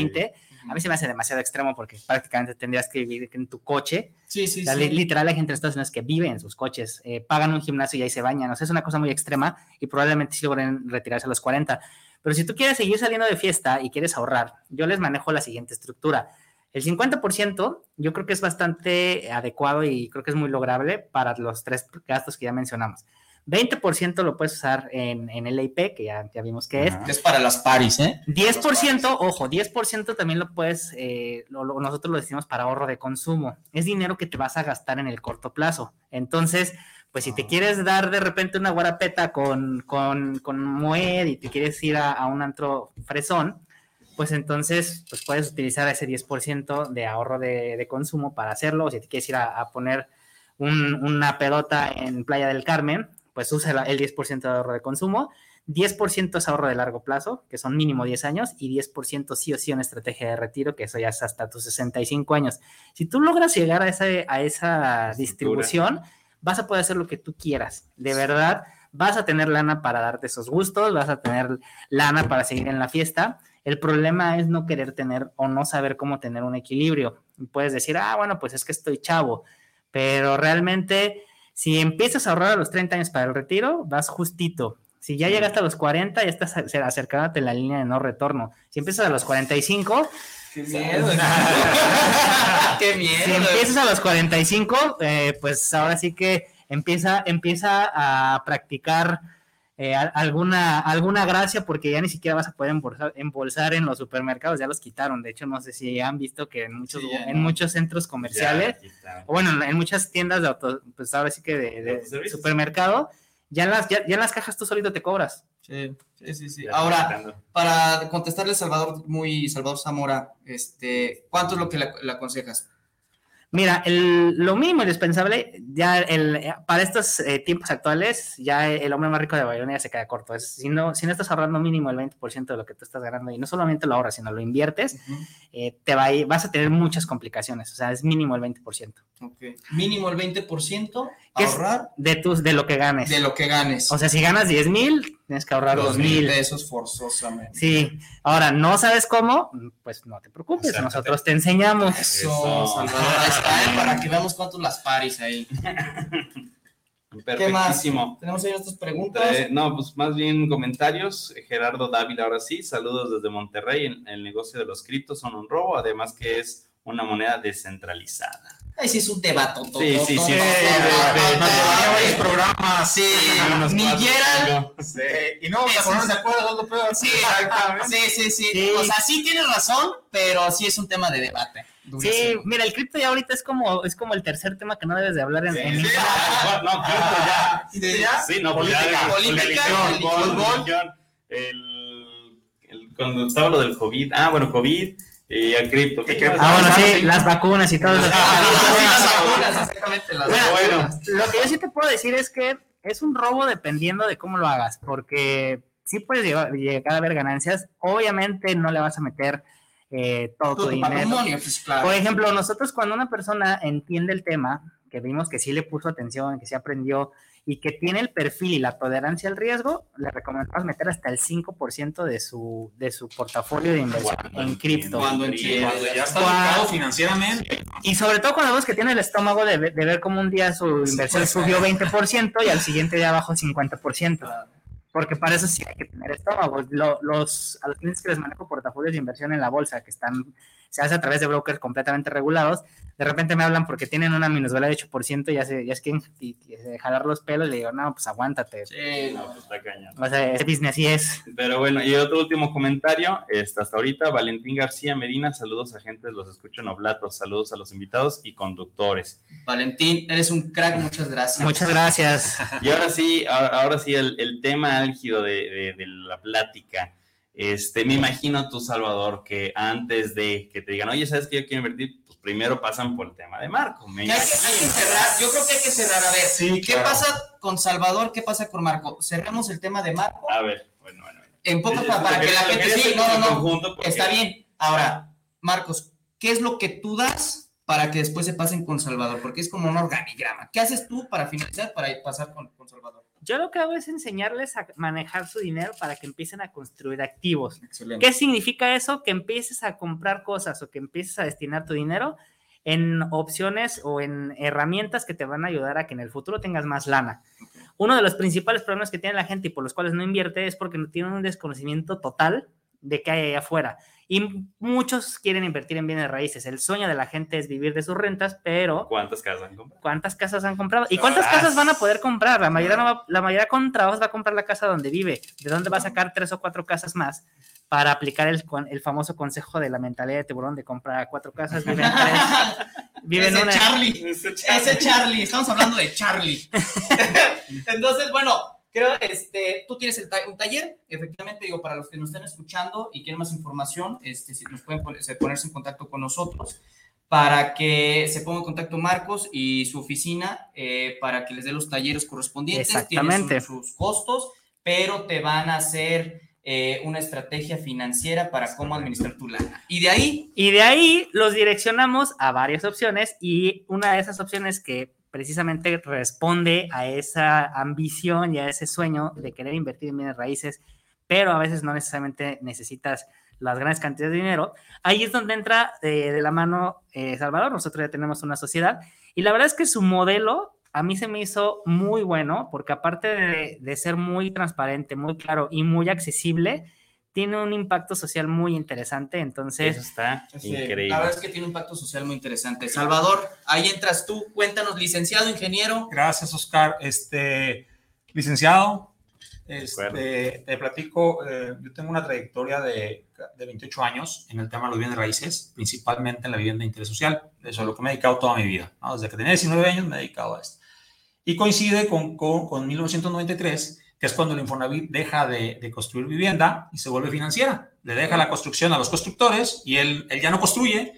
Speaker 5: 20. A mí se me hace demasiado extremo porque prácticamente tendrías que vivir en tu coche.
Speaker 4: Sí, sí,
Speaker 5: O sea,
Speaker 4: sí.
Speaker 5: li- literal, hay gente en Estados Unidos que vive en sus coches, eh, pagan un gimnasio y ahí se bañan. O sea, es una cosa muy extrema y probablemente sí logren retirarse a los 40. Pero si tú quieres seguir saliendo de fiesta y quieres ahorrar, yo les manejo la siguiente estructura. El 50% yo creo que es bastante adecuado y creo que es muy lograble para los tres gastos que ya mencionamos. 20% lo puedes usar en, en el IP, que ya, ya vimos que es.
Speaker 4: Es para las paris, ¿eh?
Speaker 5: 10%, ojo, 10% también lo puedes, eh, lo- lo- nosotros lo decimos para ahorro de consumo. Es dinero que te vas a gastar en el corto plazo. Entonces, pues si te quieres dar de repente una guarapeta con, con, con Moed y te quieres ir a, a un antro fresón, pues entonces pues puedes utilizar ese 10% de ahorro de, de consumo para hacerlo. O si te quieres ir a, a poner un- una pelota en Playa del Carmen, pues usa el 10% de ahorro de consumo. 10% es ahorro de largo plazo, que son mínimo 10 años, y 10% sí o sí una estrategia de retiro, que eso ya es hasta tus 65 años. Si tú logras llegar a, ese, a esa distribución, vas a poder hacer lo que tú quieras. De verdad, vas a tener lana para darte esos gustos, vas a tener lana para seguir en la fiesta. El problema es no querer tener o no saber cómo tener un equilibrio. Puedes decir, ah, bueno, pues es que estoy chavo, pero realmente si empiezas a ahorrar a los 30 años para el retiro, vas justito. Si ya llegaste a los 40, ya estás acer- acercándote en la línea de no retorno. Si empiezas a los 45,
Speaker 4: Qué miedo. Qué miedo.
Speaker 5: si empiezas a los 45, eh, pues ahora sí que empieza, empieza a practicar eh, alguna, alguna gracia porque ya ni siquiera vas a poder embolsar, embolsar en los supermercados, ya los quitaron. De hecho, no sé si han visto que en muchos,
Speaker 4: Sí, ya
Speaker 5: en
Speaker 4: no.
Speaker 5: muchos centros comerciales, o bueno, en muchas tiendas de auto, pues ahora sí que de, supermercado, ya en, las, ya, ya en las cajas tú solito te cobras.
Speaker 4: Sí, sí, sí. sí. Ahora, para contestarle a Salvador, muy Salvador Zamora, este, ¿cuánto es lo que le, le aconsejas?
Speaker 5: Mira, el- lo mínimo indispensable, ya el, para estos eh, tiempos actuales, ya el hombre más rico de Babilonia se queda corto. Es, si, no, si no estás ahorrando mínimo el 20% de lo que tú estás ganando y no solamente lo ahorras, sino lo inviertes, eh, te va vas a tener muchas complicaciones. O sea, es mínimo el 20%
Speaker 4: Ok. Mínimo el 20%
Speaker 5: ¿Qué es?
Speaker 4: ahorrar
Speaker 5: de, tus, de lo que ganes.
Speaker 4: de lo que ganes.
Speaker 5: O sea, si ganas 10 mil, tienes que ahorrar 2
Speaker 4: dos mil pesos forzosamente.
Speaker 5: Sí, ahora no sabes cómo, pues no te preocupes,
Speaker 6: Acércate.
Speaker 5: nosotros te enseñamos.
Speaker 4: Eso,
Speaker 6: Eso.
Speaker 4: Salvador, ahí está, ¿eh? para que veamos cuántos las paris ahí. ¿Qué más? Tenemos ahí nuestras preguntas.
Speaker 6: Eh, no, pues más bien comentarios. Gerardo Dávila, ahora sí, saludos desde Monterrey. El, el negocio de los criptos son un robo, además que es una moneda descentralizada.
Speaker 4: Ahí sí es un debate.
Speaker 6: Sí, sí, sí.
Speaker 7: varios programas.
Speaker 4: Sí, ni Gerald.
Speaker 7: Sí, y no vamos a ponernos de acuerdo, es lo peor.
Speaker 4: Sí, sí, sí, sí,
Speaker 5: Sí.
Speaker 4: O sea, sí tienes razón, pero sí es un tema de debate.
Speaker 5: Sí, mira, el cripto ya ahorita es como, es como el tercer tema que no debes de hablar en, en
Speaker 6: Sí, no, cripto ya.
Speaker 4: Sí.
Speaker 6: Sí, no,
Speaker 4: Política, política,
Speaker 6: fútbol,
Speaker 4: fútbol.
Speaker 6: religión, el, el- cuando estaba lo del COVID, ah, bueno, COVID y el cripto.
Speaker 5: Ah, bueno, sí, las vacunas y todo eso.
Speaker 4: Las vacunas, exactamente, las
Speaker 6: bueno.
Speaker 5: Lo que yo sí te puedo decir es que es un robo dependiendo de cómo lo hagas, porque sí puedes llegar, llegar a ver ganancias. Obviamente no le vas a meter eh, todo tu
Speaker 4: Todo tu
Speaker 5: dinero.
Speaker 4: pues claro.
Speaker 5: Por ejemplo, nosotros cuando una persona entiende el tema, que vimos que sí le puso atención, que sí aprendió y que tiene el perfil y la tolerancia al riesgo, le recomendamos meter hasta el 5% de su, de su portafolio de inversión
Speaker 6: Cuando
Speaker 5: en cripto.
Speaker 4: Cuando
Speaker 7: ya está educado financieramente.
Speaker 5: Y sobre todo cuando vemos que tiene el estómago de, de ver cómo un día su inversión subió 20% y al siguiente día bajó 50%. Porque para eso sí hay que tener estómago. Lo- los, a los clientes que les manejo portafolios de inversión en la bolsa, que están, se hace a través de brokers completamente regulados, de repente me hablan porque tienen una minusvalía de 8% y ya, se, ya es que jalar los pelos y le digo, no, pues aguántate.
Speaker 4: Sí,
Speaker 6: No, pues está cañón.
Speaker 5: O sea, ese business así es.
Speaker 6: Pero bueno, y otro último comentario, este, hasta ahorita, Valentín García Medina, saludos a gente, los escucho en Oblatos, saludos a los invitados y conductores.
Speaker 4: Valentín, eres un crack, muchas gracias.
Speaker 5: Muchas gracias.
Speaker 6: Y ahora sí, ahora, ahora sí, el, el tema álgido de, de- de la plática. Este, me imagino tú, Salvador, que antes de que te digan, oye, ¿sabes que yo quiero invertir? Pues primero pasan por el tema de Marco. Me
Speaker 4: Que hay, que, hay que cerrar, yo creo que hay que cerrar. A ver,
Speaker 7: Sí,
Speaker 4: ¿qué
Speaker 7: claro.
Speaker 4: pasa con Salvador? ¿Qué pasa con Marco? Cerramos el tema de Marco.
Speaker 6: A ver, bueno, bueno. bueno.
Speaker 4: En pocas para,
Speaker 6: lo
Speaker 4: que la gente sí, no, no, no. Está bien. Ahora, Marcos, ¿qué es lo que tú das para que después se pasen con Salvador? Porque es como un organigrama. ¿Qué haces tú para finalizar, para pasar con, con Salvador?
Speaker 5: Yo lo que hago es enseñarles a manejar su dinero para que empiecen a construir activos.
Speaker 4: Excelente.
Speaker 5: ¿Qué significa eso? Que empieces a comprar cosas o que empieces a destinar tu dinero en opciones o en herramientas que te van a ayudar a que en el futuro tengas más lana. Uno de los principales problemas que tiene la gente y por los cuales no invierte es porque no tienen un desconocimiento total de qué hay allá afuera. Y muchos quieren invertir en bienes raíces. El sueño de la gente es vivir de sus rentas, pero
Speaker 6: ¿Cuántas casas han comprado?
Speaker 5: ¿cuántas casas han comprado? ¿Y cuántas
Speaker 6: Ah,
Speaker 5: casas van a poder comprar? La mayoría, no va- la mayoría con trabajos va a comprar la casa donde vive. ¿De dónde va a sacar tres o cuatro casas más para aplicar el, el famoso consejo de la mentalidad de tiburón de comprar cuatro casas, vive en tres, vive en
Speaker 4: Ese
Speaker 5: una...
Speaker 4: Charlie. Ese Charlie. Estamos hablando de Charlie. Entonces, bueno, creo, este, tú tienes el ta- un taller, efectivamente, digo, para los que nos estén escuchando y quieren más información, este, si nos pueden pon- se- ponerse en contacto con nosotros para que se ponga en contacto Marcos y su oficina eh, para que les dé los talleres correspondientes.
Speaker 5: Exactamente.
Speaker 4: sus- sus costos, pero te van a hacer eh, una estrategia financiera para cómo administrar tu lana. Y de ahí,
Speaker 5: Y de ahí los direccionamos a varias opciones y una de esas opciones que precisamente responde a esa ambición y a ese sueño de querer invertir en bienes raíces, pero a veces no necesariamente necesitas las grandes cantidades de dinero, ahí es donde entra eh, de la mano eh, Salvador. Nosotros ya tenemos una sociedad y la verdad es que su modelo a mí se me hizo muy bueno porque aparte de, de ser muy transparente, muy claro y muy accesible, tiene un impacto social muy interesante. Entonces,
Speaker 6: Eso está increíble.
Speaker 4: La verdad es que tiene un impacto social muy interesante. Salvador, ahí entras tú, cuéntanos, licenciado, ingeniero.
Speaker 7: Gracias, Oscar. Este, licenciado, Este, te platico, eh, yo tengo una trayectoria de, de, 28 años en el tema de los bienes raíces, principalmente en la vivienda de interés social. Eso es lo que me he dedicado toda mi vida. Desde que tenía 19 años me he dedicado a esto. Y coincide con, con, con 1993, que es cuando el Infonavit deja de, de, construir vivienda y se vuelve financiera. Le deja la construcción a los constructores y él, él ya no construye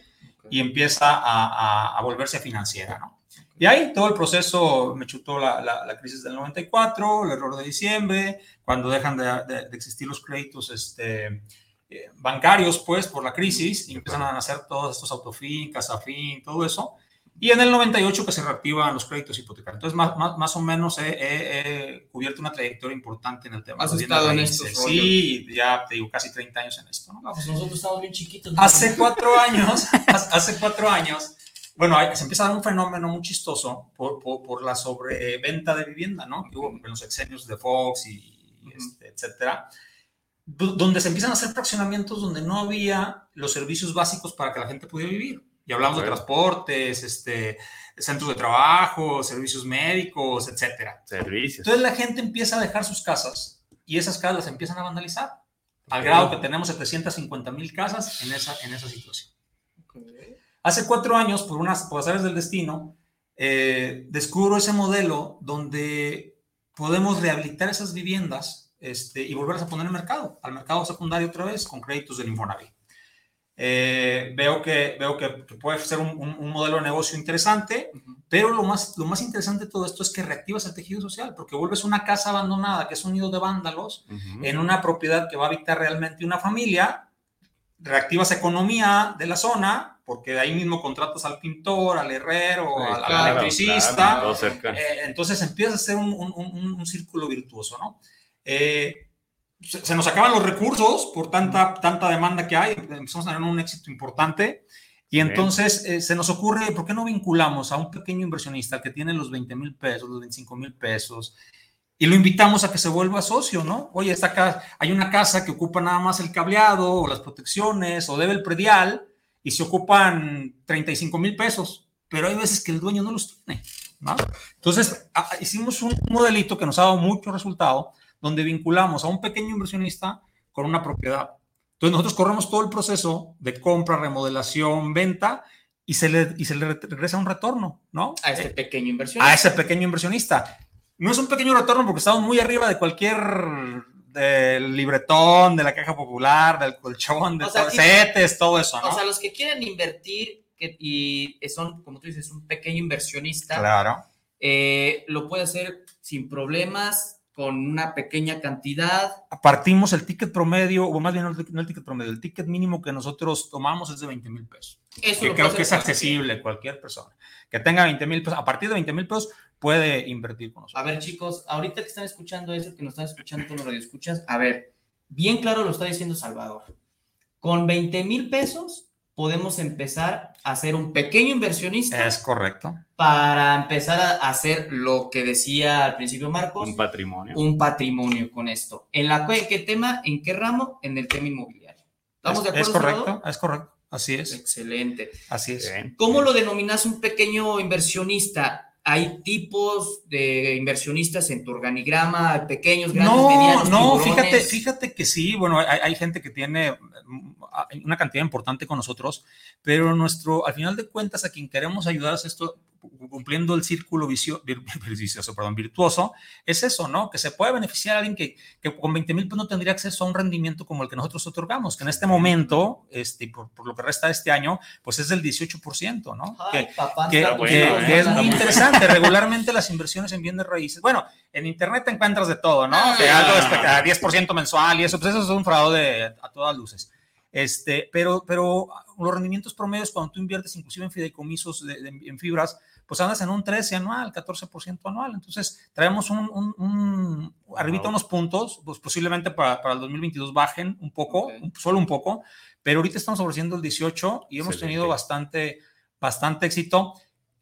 Speaker 7: y empieza a, a, a volverse financiera. ¿no? Y ahí todo el proceso me chutó la, la, la, crisis del 94, el error de diciembre, cuando dejan de, de, de existir los créditos este, eh, bancarios, pues, por la crisis, y empiezan a nacer todos estos autofin, casafin, todo eso. Y en el 98 que se reactivan los créditos hipotecarios. Entonces, más, más, más o menos he, he, he, cubierto una trayectoria importante en el tema.
Speaker 4: ¿Has estado en esto?
Speaker 7: Sí, ya te digo, casi 30 años en esto. ¿no?
Speaker 4: no pues nosotros estamos bien chiquitos.
Speaker 7: Hace cuatro años, hace cuatro años, bueno, se empieza a dar un fenómeno muy chistoso por, por, por la sobreventa de vivienda, ¿no? Que hubo en los exenios de Fox y, y este, etcétera, donde se empiezan a hacer fraccionamientos donde no había los servicios básicos para que la gente pudiera vivir. Y hablamos de transportes, este, centros de trabajo, servicios médicos, etcétera.
Speaker 6: Servicios.
Speaker 7: Entonces la gente empieza a dejar sus casas y esas casas las empiezan a vandalizar, al grado que tenemos 750 mil casas en esa, en esa situación. Hace cuatro años, por unas por azares del destino, eh, descubro ese modelo donde podemos rehabilitar esas viviendas este, y volverlas a poner en el mercado, al mercado secundario otra vez, con créditos del Infonavit. Eh, veo que, veo que, que puede ser un, un, un, modelo de negocio interesante, uh -huh. pero lo más, lo más interesante de todo esto es que reactivas el tejido social, porque vuelves una casa abandonada, que es un nido de vándalos, uh -huh. en una propiedad que va a habitar realmente una familia, reactivas economía de la zona, porque de ahí mismo contratas al pintor, al herrero, sí, al, claro, electricista. Claro, eh, entonces empieza a ser un, un, un, un círculo virtuoso, ¿no? Eh, se, se, nos acaban los recursos por tanta, tanta demanda que hay, empezamos a tener un éxito importante. Y entonces eh, se nos ocurre, ¿por qué no vinculamos a un pequeño inversionista que tiene los 20 mil pesos, los 25 mil pesos, y lo invitamos a que se vuelva socio, ¿no? Oye, esta casa, hay una casa que ocupa nada más el cableado o las protecciones o debe el predial, y se ocupan 35 mil pesos, pero hay veces que el dueño no los tiene. ¿no? Entonces, a, hicimos un modelito que nos ha dado mucho resultado, donde vinculamos a un pequeño inversionista con una propiedad. Entonces, nosotros corremos todo el proceso de compra, remodelación, venta, y se le, y se le regresa un retorno, ¿no?
Speaker 4: A ese pequeño inversionista.
Speaker 7: A ese pequeño inversionista. No es un pequeño retorno porque estamos muy arriba de cualquier del libretón, de la caja popular, del colchón, de o sea, CETES, todo eso, ¿no?
Speaker 4: O sea, los que quieren invertir que, y son, como tú dices, un pequeño inversionista,
Speaker 7: claro.
Speaker 4: Eh, lo puede hacer sin problemas, con una pequeña cantidad.
Speaker 7: Partimos el ticket promedio, o más bien no el, ticket promedio, el ticket mínimo que nosotros tomamos es de 20 mil pesos.
Speaker 4: Eso
Speaker 7: que creo que es accesible a cualquier persona. Que tenga 20 mil pesos, a partir de 20 mil pesos puede invertir con nosotros.
Speaker 4: A ver, chicos, ahorita que están escuchando eso, que nos están escuchando con los radioescuchas, a ver, bien claro lo está diciendo Salvador. Con 20 mil pesos podemos empezar a ser un pequeño inversionista.
Speaker 7: Es correcto.
Speaker 4: Para empezar a hacer lo que decía al principio Marcos.
Speaker 6: Un patrimonio.
Speaker 4: Un patrimonio con esto. ¿En la qué tema? ¿En qué ramo? En el tema inmobiliario.
Speaker 7: ¿Estamos es, de acuerdo? Es correcto, Salvador? es correcto. Así es.
Speaker 4: Excelente.
Speaker 7: Así es.
Speaker 4: Bien. ¿Cómo lo denominas un pequeño inversionista? Hay tipos de inversionistas en tu organigrama, pequeños, grandes,
Speaker 7: no,
Speaker 4: medianos,
Speaker 7: No, fíjate, fíjate que sí, bueno, hay, hay, gente que tiene una cantidad importante con nosotros, pero nuestro, al final de cuentas, a quien queremos ayudar es esto, cumpliendo el círculo vicio, vicioso, perdón, virtuoso, es eso, ¿no? Que se puede beneficiar a alguien que, que con 20 mil pues no tendría acceso a un rendimiento como el que nosotros otorgamos, que en este momento, este, por, por lo que resta de este año, pues es del 18%, ¿no?
Speaker 4: Ay,
Speaker 7: que,
Speaker 4: papá,
Speaker 7: que,
Speaker 4: bueno,
Speaker 7: que,
Speaker 4: bueno,
Speaker 7: que es muy interesante. Regularmente las inversiones en bienes raíces, bueno, en internet te encuentras de todo, ¿no?
Speaker 4: Ah,
Speaker 7: que algo a 10% mensual y eso, pues eso es un fraude de, a todas luces. Este, pero, pero los rendimientos promedios cuando tú inviertes inclusive en fideicomisos de, de, en fibras, pues andas en un 13 anual, 14% anual. Entonces, traemos un, un, un arribita unos puntos, pues posiblemente para, para, el 2022 bajen un poco, okay. solo un poco, pero ahorita estamos ofreciendo el 18 y hemos Excelente. tenido bastante, bastante éxito.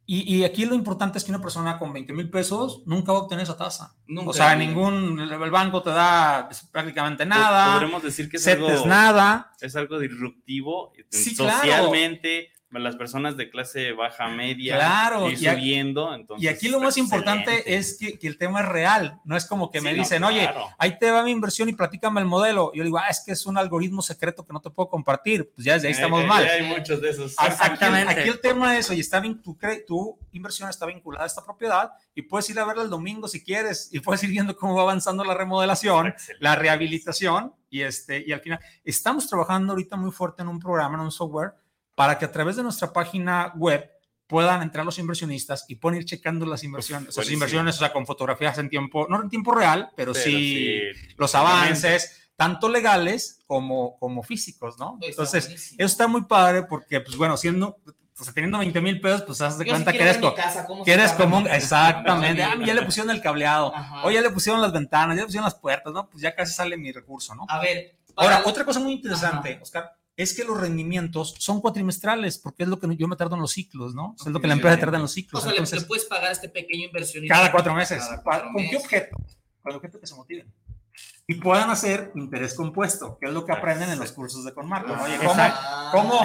Speaker 7: Y, y, aquí lo importante es que una persona con 20 mil pesos nunca va a obtener esa tasa. Nunca. O sea, ningún, el banco te da prácticamente nada.
Speaker 6: Podremos decir que es algo,
Speaker 7: nada.
Speaker 6: Es algo disruptivo sí, socialmente, las personas de clase baja, media,
Speaker 7: Claro, y
Speaker 6: subiendo. Entonces,
Speaker 7: Y aquí lo más importante
Speaker 6: excelente.
Speaker 7: es que, que el tema es real, no es como que
Speaker 6: Sí,
Speaker 7: me
Speaker 6: no,
Speaker 7: dicen, oye,
Speaker 6: claro.
Speaker 7: ahí te va mi inversión y platícame el modelo. Yo digo, ah, es que es un algoritmo secreto que no te puedo compartir. Pues ya desde ahí estamos
Speaker 6: Eh, eh,
Speaker 7: mal.
Speaker 6: Hay muchos de esos.
Speaker 7: Aquí-
Speaker 5: Exactamente.
Speaker 7: Aquí, el tema es, oye, está bien, tu, tu inversión está vinculada a esta propiedad y puedes ir a verla el domingo si quieres y puedes ir viendo cómo va avanzando la remodelación,
Speaker 6: Excelente.
Speaker 7: la rehabilitación y, este, y al final estamos trabajando ahorita muy fuerte en un programa, en un software, para que a través de nuestra página web puedan entrar los inversionistas y pueden ir checando las inversiones, sus
Speaker 6: buenísimo.
Speaker 7: inversiones, o sea, con fotografías en tiempo, no en tiempo real, pero,
Speaker 6: Pero
Speaker 7: sí,
Speaker 6: sí,
Speaker 7: los avances, tanto legales como, como físicos, ¿no?
Speaker 4: Está
Speaker 7: Entonces,
Speaker 4: buenísimo.
Speaker 7: eso está muy padre porque, pues bueno, siendo, pues teniendo 20 mil pesos, pues haz de
Speaker 4: Yo
Speaker 7: cuenta que
Speaker 4: quiero
Speaker 7: eres, co-
Speaker 4: casa,
Speaker 7: que eres como un, exactamente, ah, ya le pusieron el cableado,
Speaker 4: Ajá.
Speaker 7: o ya le pusieron las ventanas, ya le pusieron las puertas, ¿no? Pues ya casi sale mi recurso, ¿no?
Speaker 4: A ver.
Speaker 7: Ahora,
Speaker 4: para-
Speaker 7: otra cosa muy interesante,
Speaker 4: Ajá.
Speaker 7: Oscar, es que los rendimientos son cuatrimestrales, porque es lo que yo me tardo en los ciclos, ¿no? Es lo que la empresa tarda en los
Speaker 4: O
Speaker 7: ciclos.
Speaker 4: sea, le,
Speaker 7: entonces,
Speaker 4: le puedes pagar a este pequeño inversionista.
Speaker 7: cada cuatro meses.
Speaker 4: Cada cuatro
Speaker 7: ¿Con qué objeto? Con el objeto que se motiven. Y puedan hacer interés compuesto, que es lo que aprenden en los cursos de Conmarco. ¿no? Oye, ¿cómo. ¿Cómo?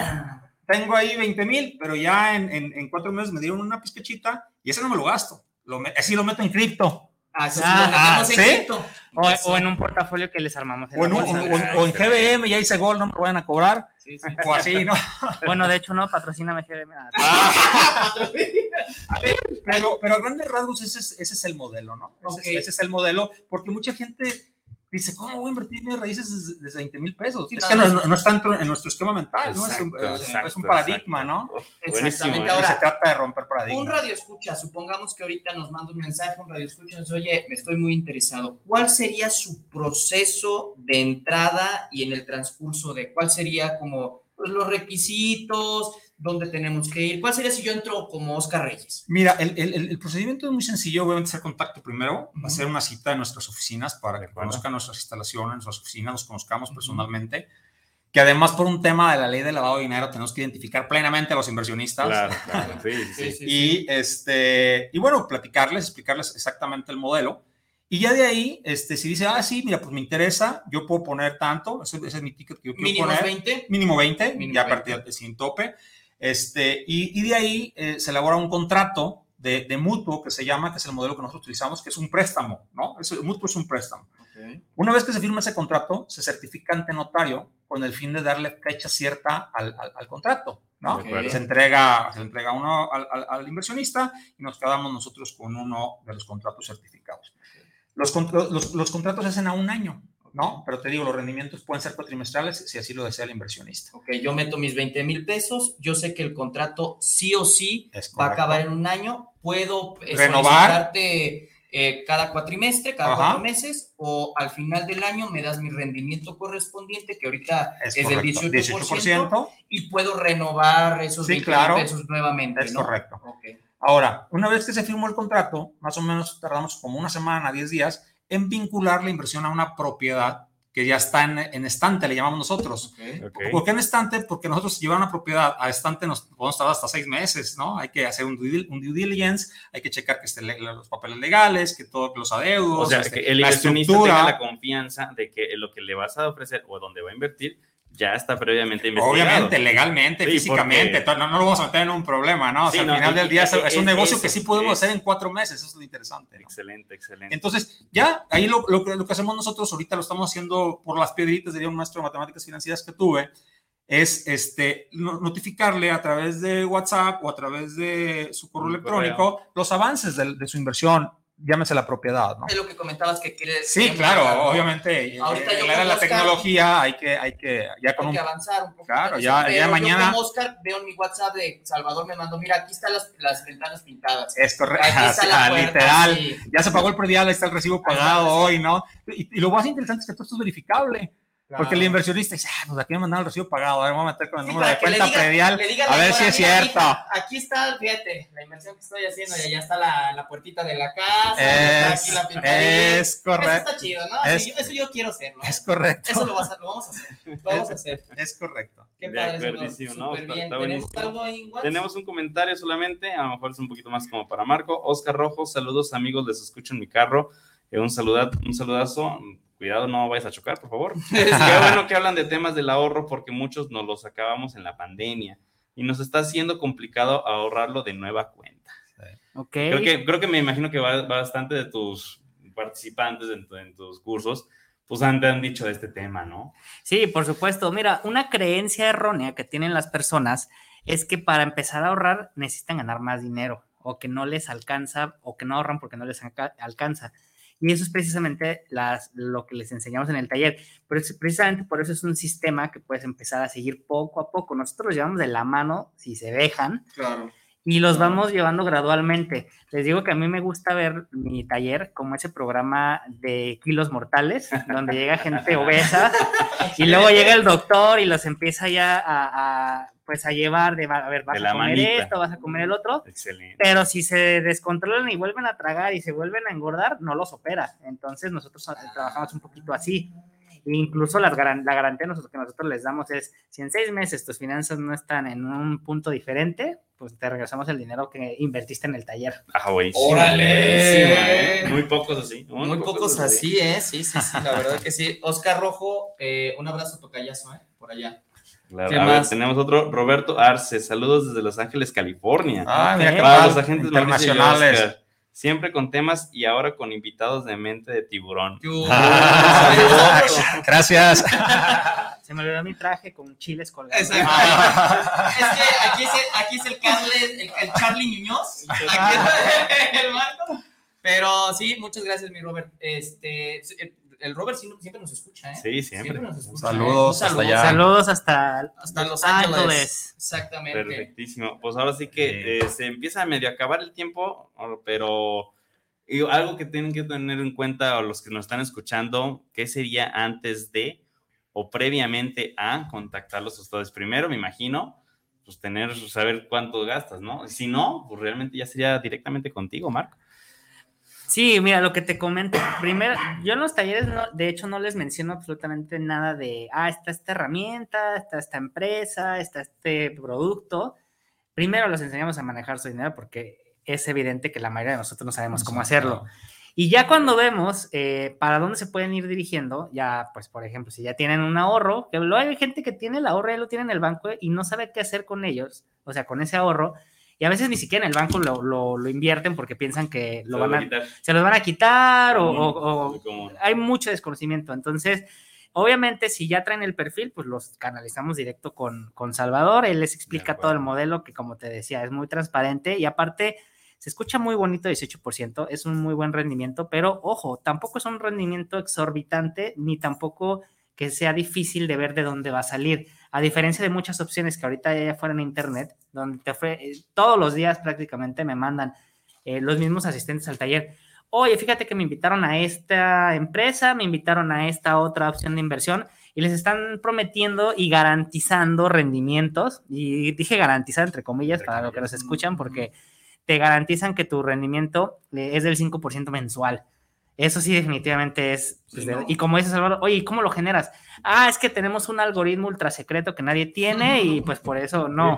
Speaker 7: tengo ahí 20 mil, pero ya en, en, en cuatro meses me dieron una pizquechita y ese no me lo gasto. Lo así lo meto en cripto.
Speaker 4: Así
Speaker 7: Ah, ¿sí?
Speaker 4: cripto.
Speaker 5: O, en un portafolio que les armamos. en
Speaker 7: O en, un-
Speaker 5: bolsa.
Speaker 7: o- o- o en GBM, ya hice gol, no me lo vayan a cobrar.
Speaker 4: Sí, sí.
Speaker 7: O así, ¿no?
Speaker 5: Bueno, de hecho, no, patrocíname GBM.
Speaker 7: Pero, pero a grandes rasgos ese es, ese es el modelo, ¿no? Ese,
Speaker 4: Ok.
Speaker 7: es, ese es el modelo, porque mucha gente dice, ¿cómo voy a invertir mis raíces desde, desde 20 mil pesos?
Speaker 4: Sí,
Speaker 7: es que
Speaker 4: no,
Speaker 7: no, no está dentro- en nuestro esquema mental, ¿no? Es un,
Speaker 6: Exacto,
Speaker 7: es- es un paradigma, ¿no?
Speaker 4: Exactamente.
Speaker 7: se trata de romper
Speaker 4: un
Speaker 7: paradigmas.
Speaker 4: radio escucha, supongamos que ahorita nos manda un mensaje, un radio escucha, nos dice, oye, me estoy muy interesado. ¿Cuál sería su proceso de entrada y en el transcurso de cuál sería como pues, los requisitos, dónde tenemos que ir? ¿Cuál sería si yo entro como Oscar Reyes?
Speaker 7: Mira, el, el- el- procedimiento es muy sencillo. Obviamente, hacer contacto primero,
Speaker 4: Ujú.
Speaker 7: hacer una cita en nuestras oficinas para que conozcan nuestras instalaciones, nuestras oficinas, nos conozcamos personalmente. Que además, por un tema de la ley de lavado de dinero, tenemos que identificar plenamente a los inversionistas.
Speaker 6: Claro, claro. Sí, sí, sí.
Speaker 7: y, este, y bueno, platicarles, explicarles exactamente el modelo. Y ya de ahí, este, si dice, ah, sí, mira, pues me interesa, yo puedo poner tanto, ese, ese es mi ticket que yo quiero
Speaker 4: Mínimo
Speaker 7: poner.
Speaker 4: 20.
Speaker 7: Mínimo 20,
Speaker 4: Mínimo
Speaker 7: ya a
Speaker 4: 20.
Speaker 7: partir de sin tope. Este, y, y de ahí eh, se elabora un contrato de, de mutuo que se llama, que es el modelo que nosotros utilizamos, que es un préstamo, ¿no? Es, el mutuo es un préstamo. Una vez que se firma ese contrato, se certifica ante notario con el fin de darle fecha cierta al, al- al contrato, ¿no?
Speaker 6: Acuerdo.
Speaker 7: Se entrega, se entrega uno al, al- inversionista y nos quedamos nosotros con uno de los contratos certificados. Los, los, los contratos se hacen a un año, ¿no? Pero te digo, los rendimientos pueden ser cuatrimestrales si así lo desea el inversionista.
Speaker 4: Ok, yo meto mis 20 mil pesos, yo sé que el contrato sí o sí
Speaker 7: Es
Speaker 4: va a acabar en un año, puedo eh,
Speaker 7: Renovar.
Speaker 4: eh, cada cuatrimestre, cada
Speaker 7: Ajá.
Speaker 4: cuatro meses, o al final del año me das mi rendimiento correspondiente, que ahorita es, del
Speaker 7: correcto.
Speaker 4: 18%,
Speaker 7: 18%,
Speaker 4: y puedo renovar esos
Speaker 7: Sí,
Speaker 4: 20
Speaker 7: claro.
Speaker 4: pesos nuevamente.
Speaker 7: es
Speaker 4: ¿no?
Speaker 7: correcto. Ahora, una vez que se firmó el contrato, más o menos tardamos como una semana, 10 días, en vincular la inversión a una propiedad que ya está en, en estante, le llamamos nosotros.
Speaker 6: Ok.
Speaker 7: ¿Por qué en estante? Porque nosotros llevar una propiedad a estante nos podemos tardar hasta seis meses, ¿no? Hay que hacer un due, dil- un due diligence, hay que checar que estén los papeles legales, que todos los adeudos,
Speaker 6: O sea,
Speaker 7: este,
Speaker 6: que el
Speaker 7: la
Speaker 6: inversionista tenga la confianza de que lo que le vas a ofrecer o donde va a invertir ya está previamente investigado.
Speaker 7: Obviamente, legalmente,
Speaker 6: Sí,
Speaker 7: físicamente,
Speaker 6: porque-
Speaker 7: no, no lo vamos a meter en un problema, ¿no? O sea,
Speaker 6: Sí,
Speaker 7: al final
Speaker 6: y-
Speaker 7: del día es, es un negocio
Speaker 6: eso,
Speaker 7: que sí podemos
Speaker 6: es-
Speaker 7: hacer en cuatro meses, eso es lo interesante. ¿no?
Speaker 6: Excelente, excelente.
Speaker 7: Entonces, ya ahí lo, lo, que- lo que hacemos nosotros, ahorita lo estamos haciendo por las piedritas, diría un maestro de matemáticas financieras que tuve, es este, no- notificarle a través de WhatsApp o a través de su correo
Speaker 6: Un
Speaker 7: electrónico los avances de, de su inversión, llámese la propiedad, ¿no?
Speaker 4: Es lo que comentabas que quieres.
Speaker 7: Sí, claro, obviamente.
Speaker 4: Ahorita
Speaker 7: en
Speaker 4: yo
Speaker 7: la era de tecnología hay que, hay que, ya con
Speaker 4: Hay
Speaker 7: un
Speaker 4: que avanzar un poco.
Speaker 7: Claro, ya- ya mañana-
Speaker 4: Yo Oscar veo en mi WhatsApp de Salvador, me mandó, mira, aquí están las, las ventanas pintadas.
Speaker 7: Es correcto,
Speaker 4: Aquí está la puerta,
Speaker 7: literal. Ya se pagó el predial, ahí está el recibo pagado
Speaker 4: sí.
Speaker 7: hoy, ¿no? Y, y lo más interesante es que todo esto es verificable. Porque el inversionista dice, ah, pues aquí me mandaron el recibo pagado, a ver, voy a meter con el
Speaker 4: Sí,
Speaker 7: número de cuenta
Speaker 4: diga-
Speaker 7: predial, a ver si es
Speaker 4: "Mira,
Speaker 7: cierto.
Speaker 4: aquí está, fíjate, la inversión que estoy haciendo, y allá está la, la puertita de la casa, está
Speaker 7: Es,
Speaker 4: aquí la pintadita.
Speaker 7: es
Speaker 4: Eso
Speaker 7: correcto,
Speaker 4: está chido, ¿no?
Speaker 7: Es-
Speaker 4: eso yo quiero hacer, ¿no?
Speaker 7: es correcto,
Speaker 4: Eso lo, vas a- lo vamos a hacer. Lo vamos a hacer.
Speaker 7: es correcto.
Speaker 4: Qué padre, Salvador,
Speaker 6: ¿no? Está-
Speaker 4: bien.
Speaker 6: está
Speaker 4: ¿Tenemos algo ahí?
Speaker 6: Tenemos un comentario solamente, a lo mejor es un poquito más como para Marco. Oscar Rojo, saludos amigos, les escucho en mi carro. Eh, un, saluda, un saludazo. Cuidado, no vayas a chocar, por favor. Qué bueno que hablan de temas del ahorro porque muchos nos los acabamos en la pandemia. y nos está haciendo complicado ahorrarlo de nueva cuenta.
Speaker 5: Ok.
Speaker 6: Creo que, creo que me imagino que va- bastante de tus participantes en, tu- en tus cursos, pues han, dicho de este tema, ¿no?
Speaker 5: Sí, por supuesto. Mira, una creencia errónea que tienen las personas es que para empezar a ahorrar necesitan ganar más dinero o que no les alcanza o que no ahorran porque no les alca- alcanza. Y eso es precisamente las, lo que les enseñamos en el taller. Pero es- precisamente por eso es un sistema que puedes empezar a seguir poco a poco. Nosotros los llevamos de la mano, si se dejan,
Speaker 4: Claro.
Speaker 5: y los vamos llevando gradualmente. Les digo que a mí me gusta ver mi taller como ese programa de kilos mortales, donde llega gente obesa y luego llega el doctor y los empieza ya a, a, pues a llevar de, a ver, vas
Speaker 6: De
Speaker 5: a
Speaker 6: la
Speaker 5: comer
Speaker 6: manita.
Speaker 5: esto, vas a comer el otro,
Speaker 6: Excelente.
Speaker 5: pero si se descontrolan y vuelven a tragar y se vuelven a engordar, no los opera. Entonces nosotros trabajamos un poquito así. E incluso las garan- la garantía nosotros, que nosotros les damos es, si en seis meses tus finanzas no están en un punto diferente, pues te regresamos el dinero que invertiste en el taller.
Speaker 6: Ah, buenísimo.
Speaker 4: ¡Órale!
Speaker 6: ¿eh? Muy pocos así.
Speaker 4: Muy pocos así, ¿eh? Sí, sí, sí, la verdad que sí. Oscar Rojo, eh, un abrazo tocayazo, ¿eh? Por allá.
Speaker 6: Claro,
Speaker 4: ¿Qué
Speaker 6: a ver,
Speaker 4: más?
Speaker 6: tenemos otro, Roberto Arce, saludos desde Los Ángeles, California.
Speaker 7: Ah, mira qué
Speaker 6: Para los agentes
Speaker 7: internacionales.
Speaker 6: Siempre con temas y ahora con invitados de mente de tiburón.
Speaker 7: Ah, Gracias.
Speaker 5: Se me olvidó mi traje con chiles colgados.
Speaker 4: Es que aquí es el, aquí es el, Carle- el, el Charlie Muñoz. Aquí es el Marco. Pero sí, muchas gracias, mi Robert. Este, el Robert siempre nos escucha, ¿eh?
Speaker 6: Sí, siempre.
Speaker 4: nos escucha,
Speaker 7: Saludos
Speaker 4: ¿eh? Un
Speaker 7: hasta allá.
Speaker 5: Saludos hasta,
Speaker 4: Hasta Los Ángeles. Exactamente.
Speaker 6: Perfectísimo. Pues ahora sí que eh, se empieza a medio acabar el tiempo, pero y algo que tienen que tener en cuenta o los que nos están escuchando, ¿qué sería antes de o previamente a contactarlos a ustedes? Primero, me imagino, pues tener, saber cuánto gastas, ¿no? Si no, pues realmente ya sería directamente contigo, Marco.
Speaker 5: Sí, mira, lo que te comento. Primero, yo en los talleres, no, de hecho, no les menciono absolutamente nada de, ah, está esta herramienta, está esta empresa, está este producto. Primero los enseñamos a manejar su dinero porque es evidente que la mayoría de nosotros no sabemos cómo hacerlo. Y ya cuando vemos eh, para dónde se pueden ir dirigiendo, ya, pues, por ejemplo, si ya tienen un ahorro, que luego hay gente que tiene el ahorro, ya lo tiene en el banco y no sabe qué hacer con ellos, o sea, con ese ahorro, y a veces ni siquiera en el banco lo, lo- lo invierten porque piensan que lo
Speaker 6: Se
Speaker 5: van
Speaker 6: va
Speaker 5: a, se los van a quitar o, o- hay mucho desconocimiento. Entonces, obviamente, si ya traen el perfil, pues los canalizamos directo con, con Salvador. Él les explica todo el modelo que, como te decía, es muy transparente y aparte se escucha muy bonito 18%, es un muy buen rendimiento, pero ojo, tampoco es un rendimiento exorbitante ni tampoco que sea difícil de ver de dónde va a salir. A diferencia de muchas opciones que ahorita hay allá afuera en internet, donde te ofre- eh, todos los días prácticamente me mandan eh, los mismos asistentes al taller. Oye, fíjate que me invitaron a esta empresa, me invitaron a esta otra opción de inversión y les están prometiendo y garantizando rendimientos. Y dije garantizar entre comillas para lo que nos escuchan, porque te garantizan que tu rendimiento eh, es del 5% mensual. Eso sí, definitivamente es. pues,
Speaker 4: Sí, no.
Speaker 5: Y como dice Salvador, oye, ¿y cómo lo generas? Ah, es que tenemos un algoritmo ultra secreto que nadie tiene y pues por eso no.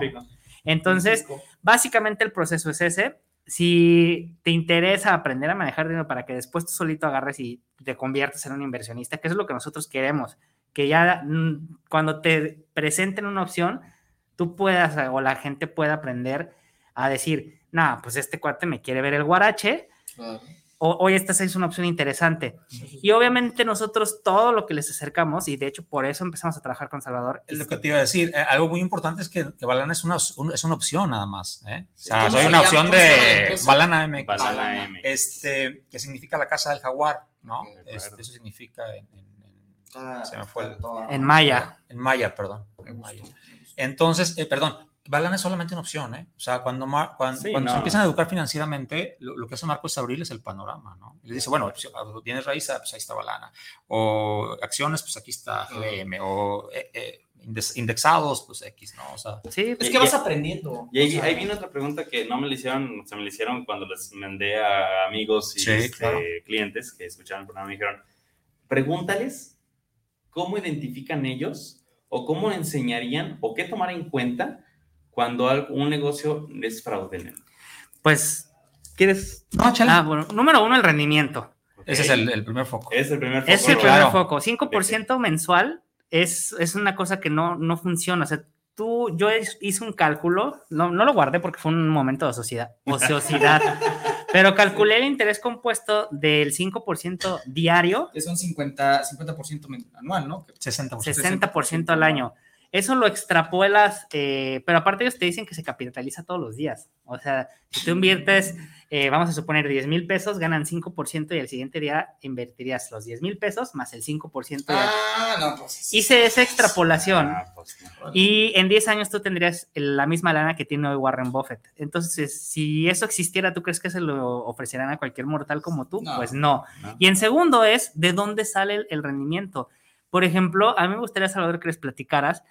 Speaker 5: Entonces, básicamente el proceso es ese. Si te interesa aprender a manejar dinero para que después tú solito agarres y te conviertas en un inversionista, que eso es lo que nosotros queremos, que ya mm, cuando te presenten una opción, tú puedas o la gente pueda aprender a decir, nada, pues este cuate me quiere ver el guarache,
Speaker 4: Claro.
Speaker 5: o hoy esta es una opción interesante. Y obviamente nosotros todo lo que les acercamos, y de hecho por eso empezamos a trabajar con Salvador,
Speaker 7: Es lo que te iba a decir. eh, algo muy importante es que, que Balana es una, un- es una opción nada más. ¿eh? O sea,
Speaker 4: ¿Cómo
Speaker 7: soy una opción
Speaker 4: ¿Cómo se llama la
Speaker 7: de? Balana MX.
Speaker 6: Balana M.
Speaker 7: Este, que significa la casa del jaguar, ¿no?
Speaker 6: De.
Speaker 7: Este, eso significa en, en- en-
Speaker 4: Ah,
Speaker 7: Se me fue el-
Speaker 5: en Maya.
Speaker 7: en maya, perdón. en maya. Entonces, eh, perdón, Balana es solamente una opción, ¿eh? O sea, cuando, Mar- cuando,
Speaker 6: Sí,
Speaker 7: cuando se
Speaker 6: no.
Speaker 7: empiezan a educar financieramente, lo, lo que hace Marco es abrirles el panorama, ¿no? Y les dice, bueno, pues, si tienes raíz, pues ahí está Balana. O acciones, pues aquí está GBM. O eh, eh, index- indexados, pues X, ¿no? O sea,
Speaker 5: Sí,
Speaker 4: Es que vas aprendiendo.
Speaker 6: Y ahí,
Speaker 4: O sea,
Speaker 6: ahí viene otra pregunta que no me la hicieron, se me la hicieron cuando les mandé a amigos y
Speaker 7: Sí,
Speaker 6: este,
Speaker 7: claro.
Speaker 6: clientes que escucharon el programa. Me dijeron, pregúntales cómo identifican ellos o cómo enseñarían o qué tomar en cuenta cuando un negocio es fraudulento.
Speaker 5: pues, ¿quieres?
Speaker 7: no, chale.
Speaker 5: Ah, bueno, número uno, el rendimiento.
Speaker 7: Ese es el, el primer foco.
Speaker 6: Es el primer
Speaker 5: Es
Speaker 6: foco,
Speaker 5: el
Speaker 6: ¿no?
Speaker 5: primer
Speaker 7: claro.
Speaker 5: foco. 5% mensual es, es una cosa que no, no funciona. O sea, tú, yo hice un cálculo, no, no lo guardé porque fue un momento de ociosidad, ociosidad pero calculé el interés compuesto del 5% diario.
Speaker 4: Que son 50%, 50 anual, ¿no?
Speaker 5: 60%. 60% al año. Eso lo extrapolas, eh, pero aparte ellos te dicen que se capitaliza todos los días. O sea, si tú inviertes, eh, vamos a suponer 10 mil pesos, ganan 5% y el siguiente día invertirías los 10 mil pesos más el 5%.
Speaker 4: Ah, no, pues.
Speaker 5: Hice esa extrapolación ah, pues, y en 10 años tú tendrías la misma lana que tiene hoy Warren Buffett. Entonces, si eso existiera, ¿tú crees que se lo ofrecerán a cualquier mortal como tú? Pues no. Y en segundo es, ¿de dónde sale el rendimiento? Por ejemplo, a mí me gustaría, Salvador, que les platicaras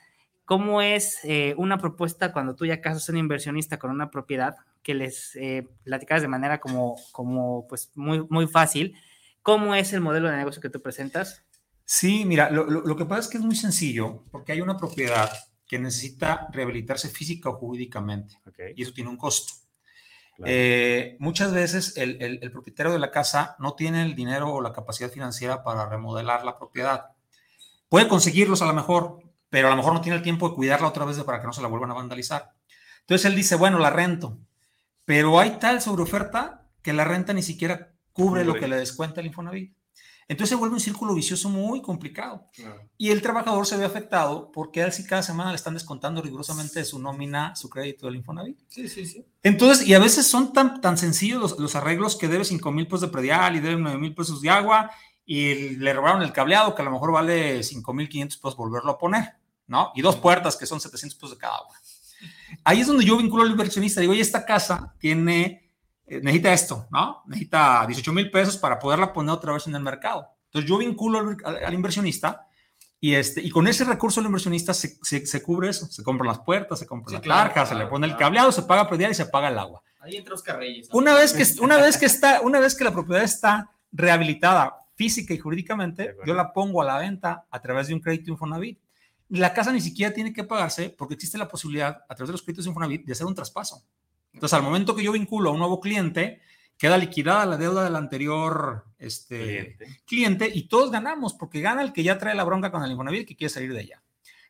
Speaker 5: ¿Cómo es eh, una propuesta cuando tú ya casas a un inversionista con una propiedad que les eh, platicas de manera como, como pues muy, muy fácil? ¿Cómo es el modelo de negocio que tú presentas?
Speaker 7: Sí, mira, lo, que pasa es que es muy sencillo porque hay una propiedad que necesita rehabilitarse física o jurídicamente y eso tiene un costo. Eh, muchas veces el, el, propietario de la casa no tiene el dinero o la capacidad financiera para remodelar la propiedad. Puede conseguirlos a lo mejor, pero a lo mejor no tiene el tiempo de cuidarla otra vez para que no se la vuelvan a vandalizar. Entonces él dice, bueno, la rento, pero hay tal sobreoferta que la renta ni siquiera cubre, lo que le descuenta el Infonavit. Entonces se vuelve un círculo vicioso muy complicado. Y el trabajador se ve afectado porque a él sí cada semana le están descontando rigurosamente de su nómina, su crédito del Infonavit.
Speaker 4: Sí, sí, sí.
Speaker 7: Entonces, y a veces son tan, tan sencillos los, los arreglos que debe 5 mil pesos de predial y debe 9 mil pesos de agua y le robaron el cableado que a lo mejor vale 5.500 pesos volverlo a poner, ¿no? Y dos puertas que son 700 pesos de cada una. Ahí es donde yo vinculo al inversionista. Digo, oye, esta casa tiene, eh, necesita esto, ¿no? Necesita 18 mil pesos para poderla poner otra vez en el mercado. Entonces yo vinculo al, inversionista y, este, y con ese recurso el inversionista se, se, cubre eso. Se compran las puertas, se compra la las se le pone el cableado, se paga predial y se paga el agua.
Speaker 4: Ahí entra Oscar Reyes.
Speaker 7: Una vez que, una vez que, está, una vez que la propiedad está rehabilitada física y jurídicamente, yo la pongo a la venta a través de un crédito Infonavit. La casa ni siquiera tiene que pagarse porque existe la posibilidad a través de los créditos Infonavit de hacer un traspaso. Entonces, al momento que yo vinculo a un nuevo cliente, queda liquidada la deuda del anterior este, cliente. y todos ganamos porque gana el que ya trae la bronca con el Infonavit que quiere salir de ella.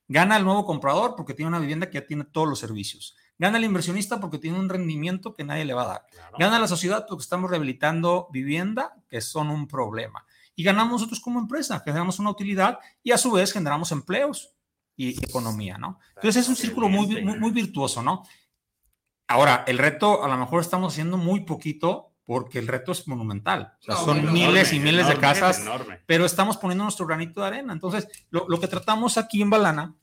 Speaker 7: Gana el nuevo comprador porque tiene una vivienda que ya tiene todos los servicios. Gana el inversionista porque tiene un rendimiento que nadie le va a dar. Gana la sociedad porque estamos rehabilitando vivienda que son un problema y ganamos nosotros como empresa, generamos una utilidad y a su vez generamos empleos y economía, ¿no? Entonces es un círculo muy, muy, virtuoso, ¿no? Ahora, el reto a lo mejor estamos haciendo muy poquito porque el reto es monumental. O sea, son miles y miles de casas, pero estamos poniendo nuestro granito de arena. Entonces, lo, lo, que tratamos aquí en Balana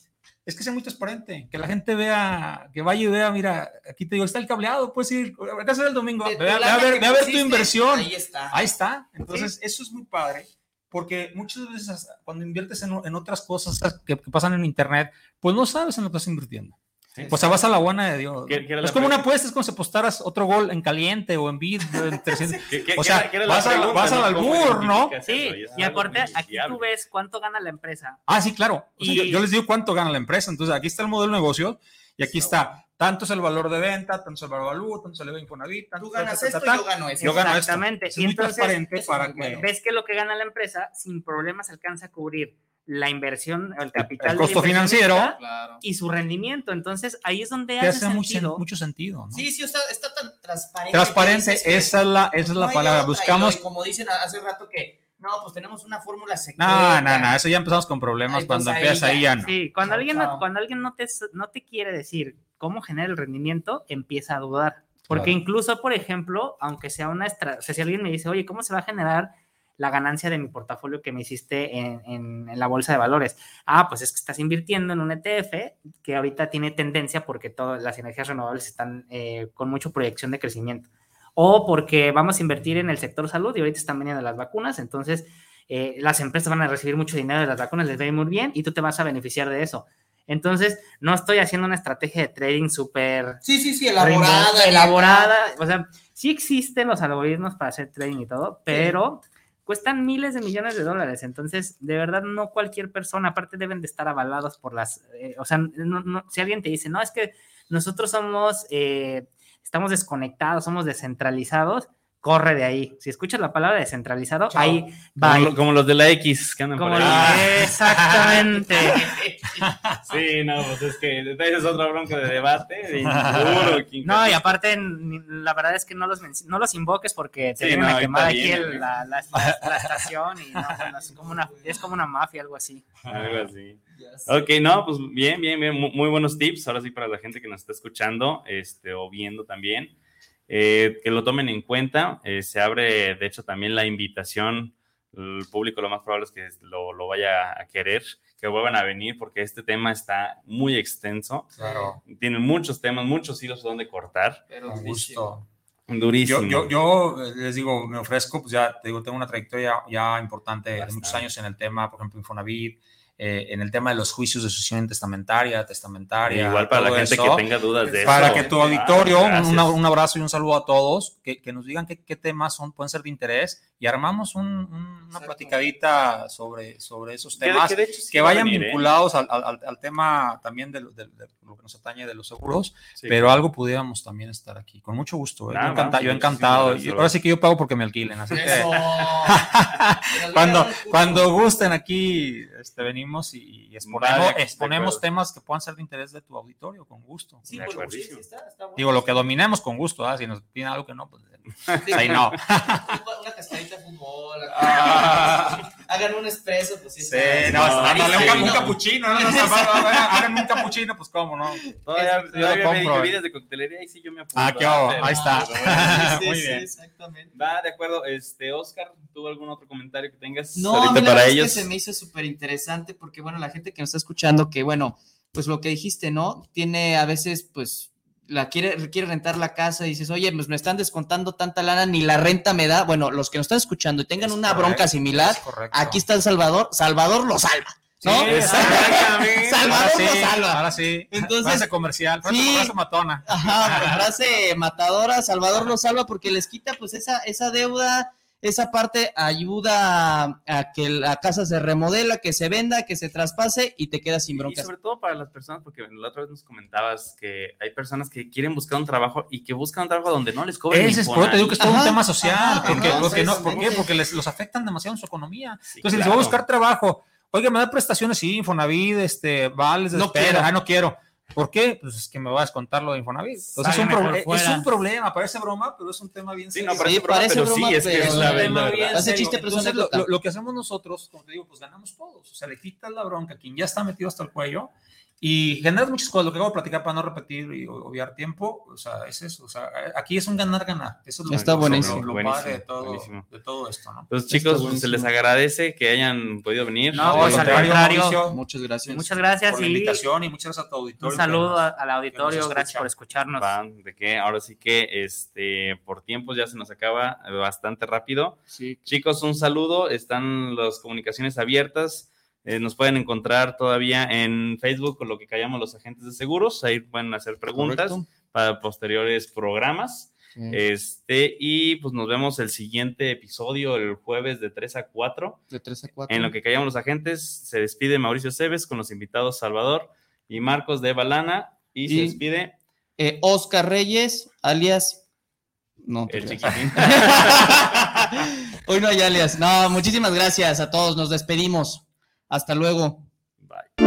Speaker 7: es que sea muy transparente, que la gente vea, que vaya y vea, mira, aquí te digo, está el cableado, puedes ir a casa del domingo, ve, a ver, ve a ver tu inversión.
Speaker 4: Ahí está.
Speaker 7: Ahí está. Entonces, eso es muy padre, porque muchas veces cuando inviertes en, en otras cosas que, que, pasan en Internet, pues no sabes en lo que estás invirtiendo pues vas a la buena de Dios. es como una apuesta, es como si apostaras otro gol en caliente o en bid. o sea, vas, a, vas al albur, ¿no?
Speaker 5: Sí, y aparte, aquí tú ves cuánto gana la empresa.
Speaker 7: Ah, sí, claro. y... yo, les digo cuánto gana la empresa. Entonces, aquí está el modelo de negocio y aquí está. Tanto es el valor de venta, tanto es el valor de valor, tanto es el Infonavit.
Speaker 4: Tú ganas esto, yo gano
Speaker 7: eso. Yo gano
Speaker 5: Exactamente.
Speaker 7: y entonces, para
Speaker 5: ves que lo que gana la empresa sin problemas alcanza a cubrir la inversión, el capital.
Speaker 7: El costo financiero.
Speaker 5: Y su rendimiento. Entonces, ahí es donde hace,
Speaker 7: sentido. Mucho, sentido.
Speaker 4: Sí, sí, está, está tan transparente.
Speaker 7: Transparente, esa es la, esa es la palabra. Buscamos.
Speaker 4: como dicen hace rato que. No, pues tenemos una fórmula
Speaker 7: secreta. No, no, no, eso ya empezamos con problemas. cuando empiezas ahí ya, no.
Speaker 5: Sí, cuando alguien, no, cuando alguien no te, no te quiere decir cómo genera el rendimiento, empieza a dudar. Porque incluso, por ejemplo, aunque sea una estrategia, o sea, si alguien me dice, oye, ¿cómo se va a generar la ganancia de mi portafolio que me hiciste en, la bolsa de valores. Ah, pues es que estás invirtiendo en un ETF que ahorita tiene tendencia porque todas las energías renovables están eh, con mucha proyección de crecimiento. O porque vamos a invertir en el sector salud y ahorita están veniendo las vacunas, entonces eh, las empresas van a recibir mucho dinero de las vacunas, les va a ir muy bien y tú te vas a beneficiar de eso. Entonces, no estoy haciendo una estrategia de trading súper...
Speaker 4: Sí, sí, sí, elaborada.
Speaker 5: Elaborada. O sea, sí existen los algoritmos para hacer trading y todo, pero cuestan miles de millones de dólares. Entonces, de verdad, no cualquier persona, aparte deben de estar avalados por las, eh, o sea, si alguien te dice, no, es que nosotros somos, eh, estamos desconectados, somos descentralizados, corre de ahí. Si escuchas la palabra descentralizado,
Speaker 7: Chao.
Speaker 5: ahí va.
Speaker 6: Como, lo- como los de la X que andan
Speaker 5: Como
Speaker 6: por
Speaker 5: lo-
Speaker 6: ahí.
Speaker 5: Exactamente.
Speaker 6: Sí, no, pues es que esa es otra bronca de debate.
Speaker 5: No, y aparte, la verdad es que no los, no los invoques porque te
Speaker 6: Sí,
Speaker 5: vienen
Speaker 6: no,
Speaker 5: a quemar aquí el- la, la- la- la estación y no, es, como una, es como una mafia, algo así.
Speaker 6: Algo así. Ok, no, pues bien, bien, bien, mu- muy, buenos tips. Ahora sí, para la gente que nos está escuchando este, o viendo también, eh, que lo tomen en cuenta. Eh, se abre, de hecho, también la invitación. El público lo más probable es que lo, lo vaya a querer, que vuelvan a venir, porque este tema está muy extenso.
Speaker 7: Claro,
Speaker 6: Tiene muchos temas, muchos hilos donde cortar.
Speaker 4: Pero
Speaker 7: con gusto.
Speaker 6: Durísimo.
Speaker 7: Yo, yo, yo eh, les digo, me ofrezco, pues ya te digo, tengo una trayectoria ya importante de muchos años en el tema, por ejemplo, Infonavit, eh, en el tema de los juicios de sucesión testamentaria, testamentaria.
Speaker 6: Igual para la gente
Speaker 7: eso.
Speaker 6: que tenga dudas de
Speaker 7: Para
Speaker 6: eso.
Speaker 7: que tu
Speaker 6: Ah,
Speaker 7: auditorio, un,
Speaker 6: gracias.
Speaker 7: una- un abrazo y un saludo a todos, que, que nos digan qué, qué temas son, pueden ser de interés y armamos un- un- una platicadita sobre, sobre esos temas
Speaker 6: que hecho sí
Speaker 7: vayan
Speaker 6: venir, ¿eh?
Speaker 7: vinculados al, al- al tema también de, lo- de- de lo que nos atañe de los seguros,
Speaker 6: Sí.
Speaker 7: pero algo pudiéramos también estar aquí. Con mucho gusto. ¿eh? Yo, encanta- yo encantado. Y ahora sí que yo pago porque me alquilen. Así que
Speaker 4: Eso.
Speaker 7: cuando, cuando gusten aquí, este, venimos y, y exponemos, temas que puedan ser de interés de tu auditorio, con gusto.
Speaker 4: Sí,
Speaker 6: De
Speaker 4: por-
Speaker 6: acuerdo.
Speaker 4: sí, sí, está- está bueno.
Speaker 7: Digo, lo que dominemos con gusto, ¿ah? si nos piden algo que no, pues ahí no.
Speaker 4: Una cascarita de fútbol.
Speaker 7: Ah.
Speaker 4: Hagan un espresso, pues sí.
Speaker 7: Sí, no,
Speaker 4: está
Speaker 7: ándale, un, capuchino, ¿no? No, no, Hagan un capuchino, pues cómo, ¿no?
Speaker 6: Todavía,
Speaker 7: Yo lo
Speaker 6: me
Speaker 7: compro,
Speaker 6: dije
Speaker 7: eh.
Speaker 6: vidas de coctelería y sí yo me apunto.
Speaker 7: Ah, qué hago, ahí está. Muy
Speaker 4: sí,
Speaker 7: bien.
Speaker 4: exactamente.
Speaker 6: Va, de acuerdo. Este, Oscar, ¿tuvo algún otro comentario que tengas
Speaker 4: No, a
Speaker 6: ahorita
Speaker 4: mí la
Speaker 6: para ellos?
Speaker 4: es que se me hizo súper interesante porque, bueno, la gente que nos está escuchando, que bueno, pues lo que dijiste, ¿no? Tiene a veces, pues, la quiere, quiere rentar la casa y dices, oye, pues me están descontando tanta lana, ni la renta me da. Bueno, los que nos están escuchando y tengan
Speaker 7: Es
Speaker 4: una
Speaker 7: correcto,
Speaker 4: bronca similar, aquí está el Salvador, Salvador lo salva, ¿no?
Speaker 7: Sí,
Speaker 6: Exactamente.
Speaker 4: Salvador
Speaker 7: Ahora sí,
Speaker 4: lo salva.
Speaker 7: ahora sí.
Speaker 4: Entonces-
Speaker 7: frase comercial, frase,
Speaker 4: Sí.
Speaker 7: frase matona.
Speaker 4: Ajá, frase matadora, Salvador lo salva porque les quita pues esa, esa deuda, esa parte ayuda a, a que la casa se remodela, que se venda, que se traspase y te quedas sin
Speaker 6: Y
Speaker 4: broncas.
Speaker 6: sobre todo para las personas, porque la otra vez nos comentabas que hay personas que quieren buscar un trabajo y que buscan un trabajo donde no les cobren
Speaker 7: Ese es por eso te digo que es todo
Speaker 4: Ajá,
Speaker 7: un tema social.
Speaker 4: ajá,
Speaker 7: porque, porque no, ¿Por qué? Porque les, los afectan demasiado en su economía.
Speaker 6: Sí,
Speaker 7: Entonces, si
Speaker 6: claro.
Speaker 7: voy a buscar trabajo, oiga, me da prestaciones, sí, Infonavit, este, vales
Speaker 4: No
Speaker 7: espera,
Speaker 4: quiero.
Speaker 7: ah, no quiero. ¿Por qué? Pues es que me va a descontar lo de Infonavit. Entonces, es un, es un problema, parece broma, pero es un tema bien
Speaker 6: Sí,
Speaker 7: serio.
Speaker 6: no, parece
Speaker 4: Sí,
Speaker 6: broma,
Speaker 4: parece
Speaker 6: pero
Speaker 4: broma,
Speaker 6: sí, es que
Speaker 4: pero
Speaker 6: es
Speaker 4: es
Speaker 6: la
Speaker 4: un tema
Speaker 6: verdad.
Speaker 7: bien
Speaker 4: Hace
Speaker 7: serio.
Speaker 4: chiste, pero es
Speaker 7: Entonces, lo,
Speaker 4: anécdota.
Speaker 7: lo- lo que hacemos nosotros, como te digo, pues ganamos todos. O sea, le quitas la bronca a quien ya está metido hasta el cuello y generas muchas cosas. Lo que acabo de platicar para no repetir y obviar tiempo, o sea, es eso. O sea, aquí es un ganar-ganar. Eso es lo,
Speaker 4: Está
Speaker 7: lo- lo-
Speaker 4: buenísimo.
Speaker 7: lo
Speaker 6: Buenísimo,
Speaker 7: padre de todo,
Speaker 6: buenísimo.
Speaker 7: de todo esto, ¿no?
Speaker 6: Pues chicos,
Speaker 4: Está
Speaker 6: se les agradece que hayan podido venir.
Speaker 5: No, pues, al
Speaker 7: contrario. Mauricio,
Speaker 4: Muchas gracias.
Speaker 5: Muchas gracias
Speaker 7: por la
Speaker 5: y
Speaker 7: invitación y muchas gracias a tu auditorio.
Speaker 5: un
Speaker 7: que
Speaker 5: saludo
Speaker 7: nos-
Speaker 5: a- al auditorio. Gracias por escucharnos.
Speaker 6: Va, de que ahora sí que este por tiempos ya se nos acaba eh, bastante rápido.
Speaker 4: Sí.
Speaker 6: Chicos, un saludo. Están las comunicaciones abiertas. Eh, nos pueden encontrar todavía en Facebook con lo que callamos los agentes de seguros. Ahí pueden hacer preguntas
Speaker 4: Correcto.
Speaker 6: para posteriores programas.
Speaker 4: Sí.
Speaker 6: Este, y pues nos vemos el siguiente episodio el jueves de 3 a 4.
Speaker 4: De 3 a 4.
Speaker 6: En lo que callamos los agentes, se despide Mauricio Cebes con los invitados Salvador y Marcos de Balana. Y, se despide
Speaker 4: Eh, Oscar Reyes, alias. No,
Speaker 6: el chiquitín.
Speaker 4: Hoy no hay alias. No, muchísimas gracias a todos. Nos despedimos. Hasta luego.
Speaker 6: Bye.